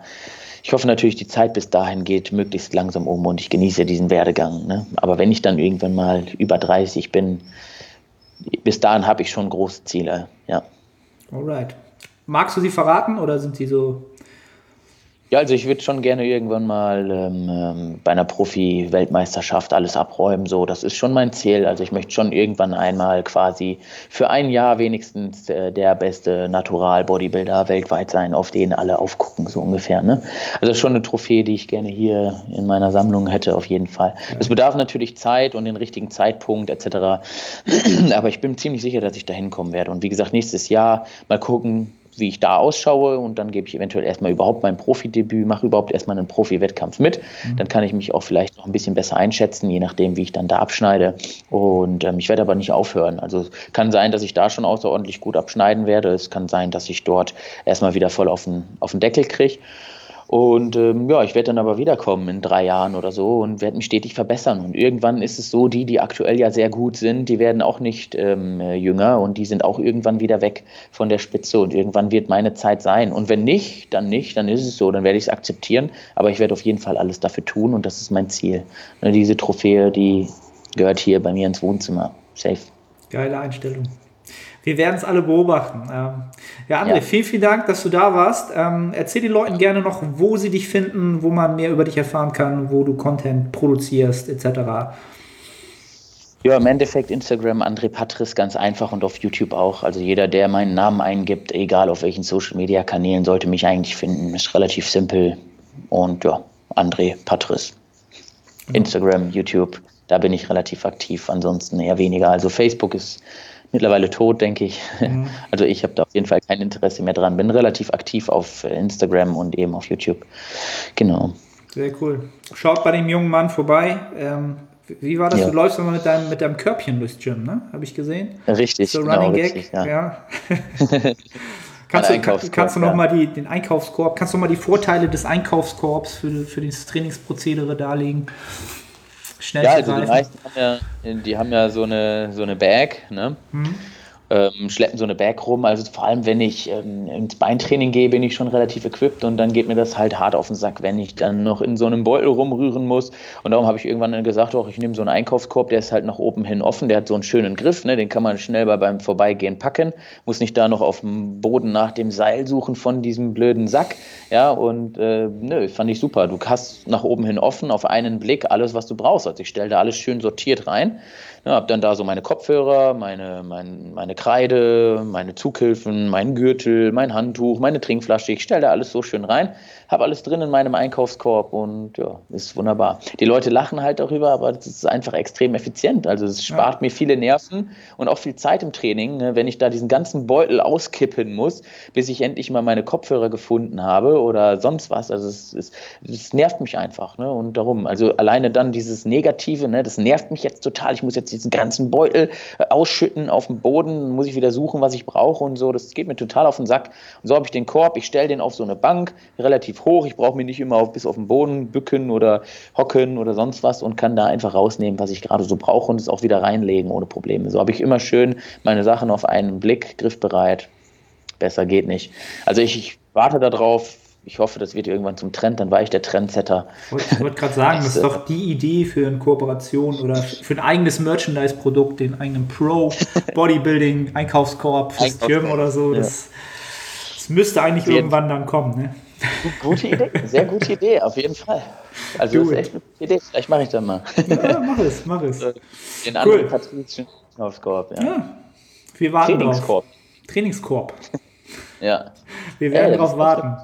ich hoffe natürlich, die Zeit bis dahin geht möglichst langsam um und ich genieße diesen Werdegang. Ne? Aber wenn ich dann irgendwann mal über 30 bin, bis dahin habe ich schon große Ziele, ja. Alright. Magst du sie verraten oder sind sie so ja, also ich würde schon gerne irgendwann mal ähm, ähm, bei einer Profi-Weltmeisterschaft alles abräumen. So, das ist schon mein Ziel. Also ich möchte schon irgendwann einmal quasi für ein Jahr wenigstens äh, der beste Natural-Bodybuilder weltweit sein, auf den alle aufgucken, so ungefähr. Ne? Also schon eine Trophäe, die ich gerne hier in meiner Sammlung hätte, auf jeden Fall. Es bedarf natürlich Zeit und den richtigen Zeitpunkt etc. Aber ich bin ziemlich sicher, dass ich da hinkommen werde. Und wie gesagt, nächstes Jahr mal gucken, wie ich da ausschaue und dann gebe ich eventuell erstmal überhaupt mein Profidebüt, mache überhaupt erstmal einen Profi-Wettkampf mit. Mhm. Dann kann ich mich auch vielleicht noch ein bisschen besser einschätzen, je nachdem, wie ich dann da abschneide. Und ähm, ich werde aber nicht aufhören. Also es kann sein, dass ich da schon außerordentlich gut abschneiden werde. Es kann sein, dass ich dort erstmal wieder voll auf den, auf den Deckel kriege. Und ähm, ja, ich werde dann aber wiederkommen in drei Jahren oder so und werde mich stetig verbessern. Und irgendwann ist es so, die, die aktuell ja sehr gut sind, die werden auch nicht ähm, äh, jünger und die sind auch irgendwann wieder weg von der Spitze und irgendwann wird meine Zeit sein. Und wenn nicht, dann nicht, dann ist es so, dann werde ich es akzeptieren. Aber ich werde auf jeden Fall alles dafür tun und das ist mein Ziel. Und diese Trophäe, die gehört hier bei mir ins Wohnzimmer. Safe. Geile Einstellung. Wir werden es alle beobachten. Ähm, ja, André, ja. vielen, vielen Dank, dass du da warst. Ähm, erzähl den Leuten gerne noch, wo sie dich finden, wo man mehr über dich erfahren kann, wo du Content produzierst, etc. Ja, im Endeffekt Instagram André Patris ganz einfach und auf YouTube auch. Also jeder, der meinen Namen eingibt, egal auf welchen Social Media Kanälen, sollte mich eigentlich finden. Ist relativ simpel. Und ja, André Patris. Instagram, YouTube, da bin ich relativ aktiv. Ansonsten eher weniger. Also Facebook ist mittlerweile tot, denke ich. Mhm. Also ich habe da auf jeden Fall kein Interesse mehr dran. Bin relativ aktiv auf Instagram und eben auf YouTube. Genau. Sehr cool. Schaut bei dem jungen Mann vorbei. Ähm, wie war das? Ja. Du läufst immer mit deinem, mit deinem Körbchen durchs Gym, ne? Habe ich gesehen. Richtig. So genau, Running Gag. Richtig, ja. ja. kannst, du, kann, kannst du noch ja. mal die, den Einkaufskorb, kannst du noch mal die Vorteile des Einkaufskorbs für, für das Trainingsprozedere darlegen? Schnell ja, also die meisten haben ja, die haben ja so eine, so eine Bag, ne? Mhm ähm, schleppen so eine Bag rum. Also vor allem, wenn ich ähm, ins Beintraining gehe, bin ich schon relativ equipped und dann geht mir das halt hart auf den Sack, wenn ich dann noch in so einem Beutel rumrühren muss. Und darum habe ich irgendwann dann gesagt, auch ich nehme so einen Einkaufskorb, der ist halt nach oben hin offen, der hat so einen schönen Griff, ne? den kann man schnell beim Vorbeigehen packen, muss nicht da noch auf dem Boden nach dem Seil suchen von diesem blöden Sack. Ja, und äh, nö, fand ich super. Du hast nach oben hin offen, auf einen Blick alles, was du brauchst. Also ich stelle da alles schön sortiert rein. Ja, habe dann da so meine Kopfhörer, meine, mein, meine Kreide, meine Zughilfen, meinen Gürtel, mein Handtuch, meine Trinkflasche. Ich stelle da alles so schön rein habe alles drin in meinem Einkaufskorb und ja, ist wunderbar. Die Leute lachen halt darüber, aber das ist einfach extrem effizient. Also es spart ja. mir viele Nerven und auch viel Zeit im Training, ne, wenn ich da diesen ganzen Beutel auskippen muss, bis ich endlich mal meine Kopfhörer gefunden habe oder sonst was. Also es, es, es nervt mich einfach. Ne? Und darum, also alleine dann dieses Negative, ne, das nervt mich jetzt total. Ich muss jetzt diesen ganzen Beutel äh, ausschütten auf dem Boden, muss ich wieder suchen, was ich brauche und so. Das geht mir total auf den Sack. Und so habe ich den Korb, ich stelle den auf so eine Bank, relativ relativ hoch. Ich brauche mich nicht immer auf, bis auf den Boden bücken oder hocken oder sonst was und kann da einfach rausnehmen, was ich gerade so brauche und es auch wieder reinlegen ohne Probleme. So habe ich immer schön meine Sachen auf einen Blick, griffbereit. Besser geht nicht. Also ich, ich warte darauf. Ich hoffe, das wird irgendwann zum Trend, dann war ich der Trendsetter. Ich wollte gerade sagen, das ist doch die Idee für eine Kooperation oder für ein eigenes Merchandise-Produkt, den eigenen Pro-Bodybuilding-Einkaufskorb fürs Gym oder so. Das, das müsste eigentlich irgendwann dann kommen. Ne? Gute Idee, sehr gute Idee, auf jeden Fall. Also das ist echt eine gute Idee. Vielleicht mache ich das mal. Ja, mach es, mach es. Den cool. anderen Patricien Aufskorb, ja. ja. Wir warten Trainingskorb. Drauf. Trainingskorb. ja. Wir werden ja, darauf warten.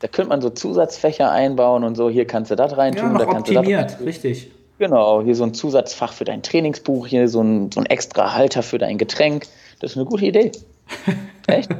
Da könnte man so Zusatzfächer einbauen und so, hier kannst du das reintun, ja, noch da kannst optimiert, du das richtig. Genau, hier so ein Zusatzfach für dein Trainingsbuch, hier so ein, so ein extra Halter für dein Getränk. Das ist eine gute Idee. Echt?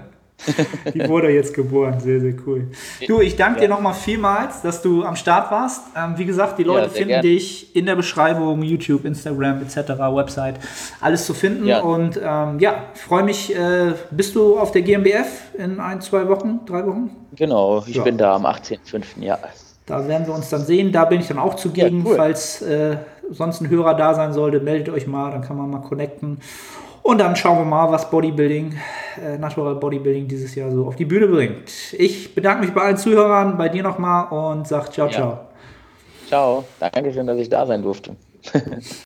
Die wurde jetzt geboren. Sehr, sehr cool. Du, ich danke ja. dir nochmal vielmals, dass du am Start warst. Ähm, wie gesagt, die Leute ja, finden gern. dich in der Beschreibung, YouTube, Instagram etc., Website, alles zu finden. Ja. Und ähm, ja, freue mich. Äh, bist du auf der GmbF in ein, zwei Wochen, drei Wochen? Genau, ich bin da am 18.05. Ja. Da werden wir uns dann sehen. Da bin ich dann auch zugegen. Cool. Falls äh, sonst ein Hörer da sein sollte, meldet euch mal, dann kann man mal connecten. Und dann schauen wir mal, was Bodybuilding, äh, Natural Bodybuilding dieses Jahr so auf die Bühne bringt. Ich bedanke mich bei allen Zuhörern, bei dir nochmal und sage ciao, ciao. Ja. Ciao, danke schön, dass ich da sein durfte.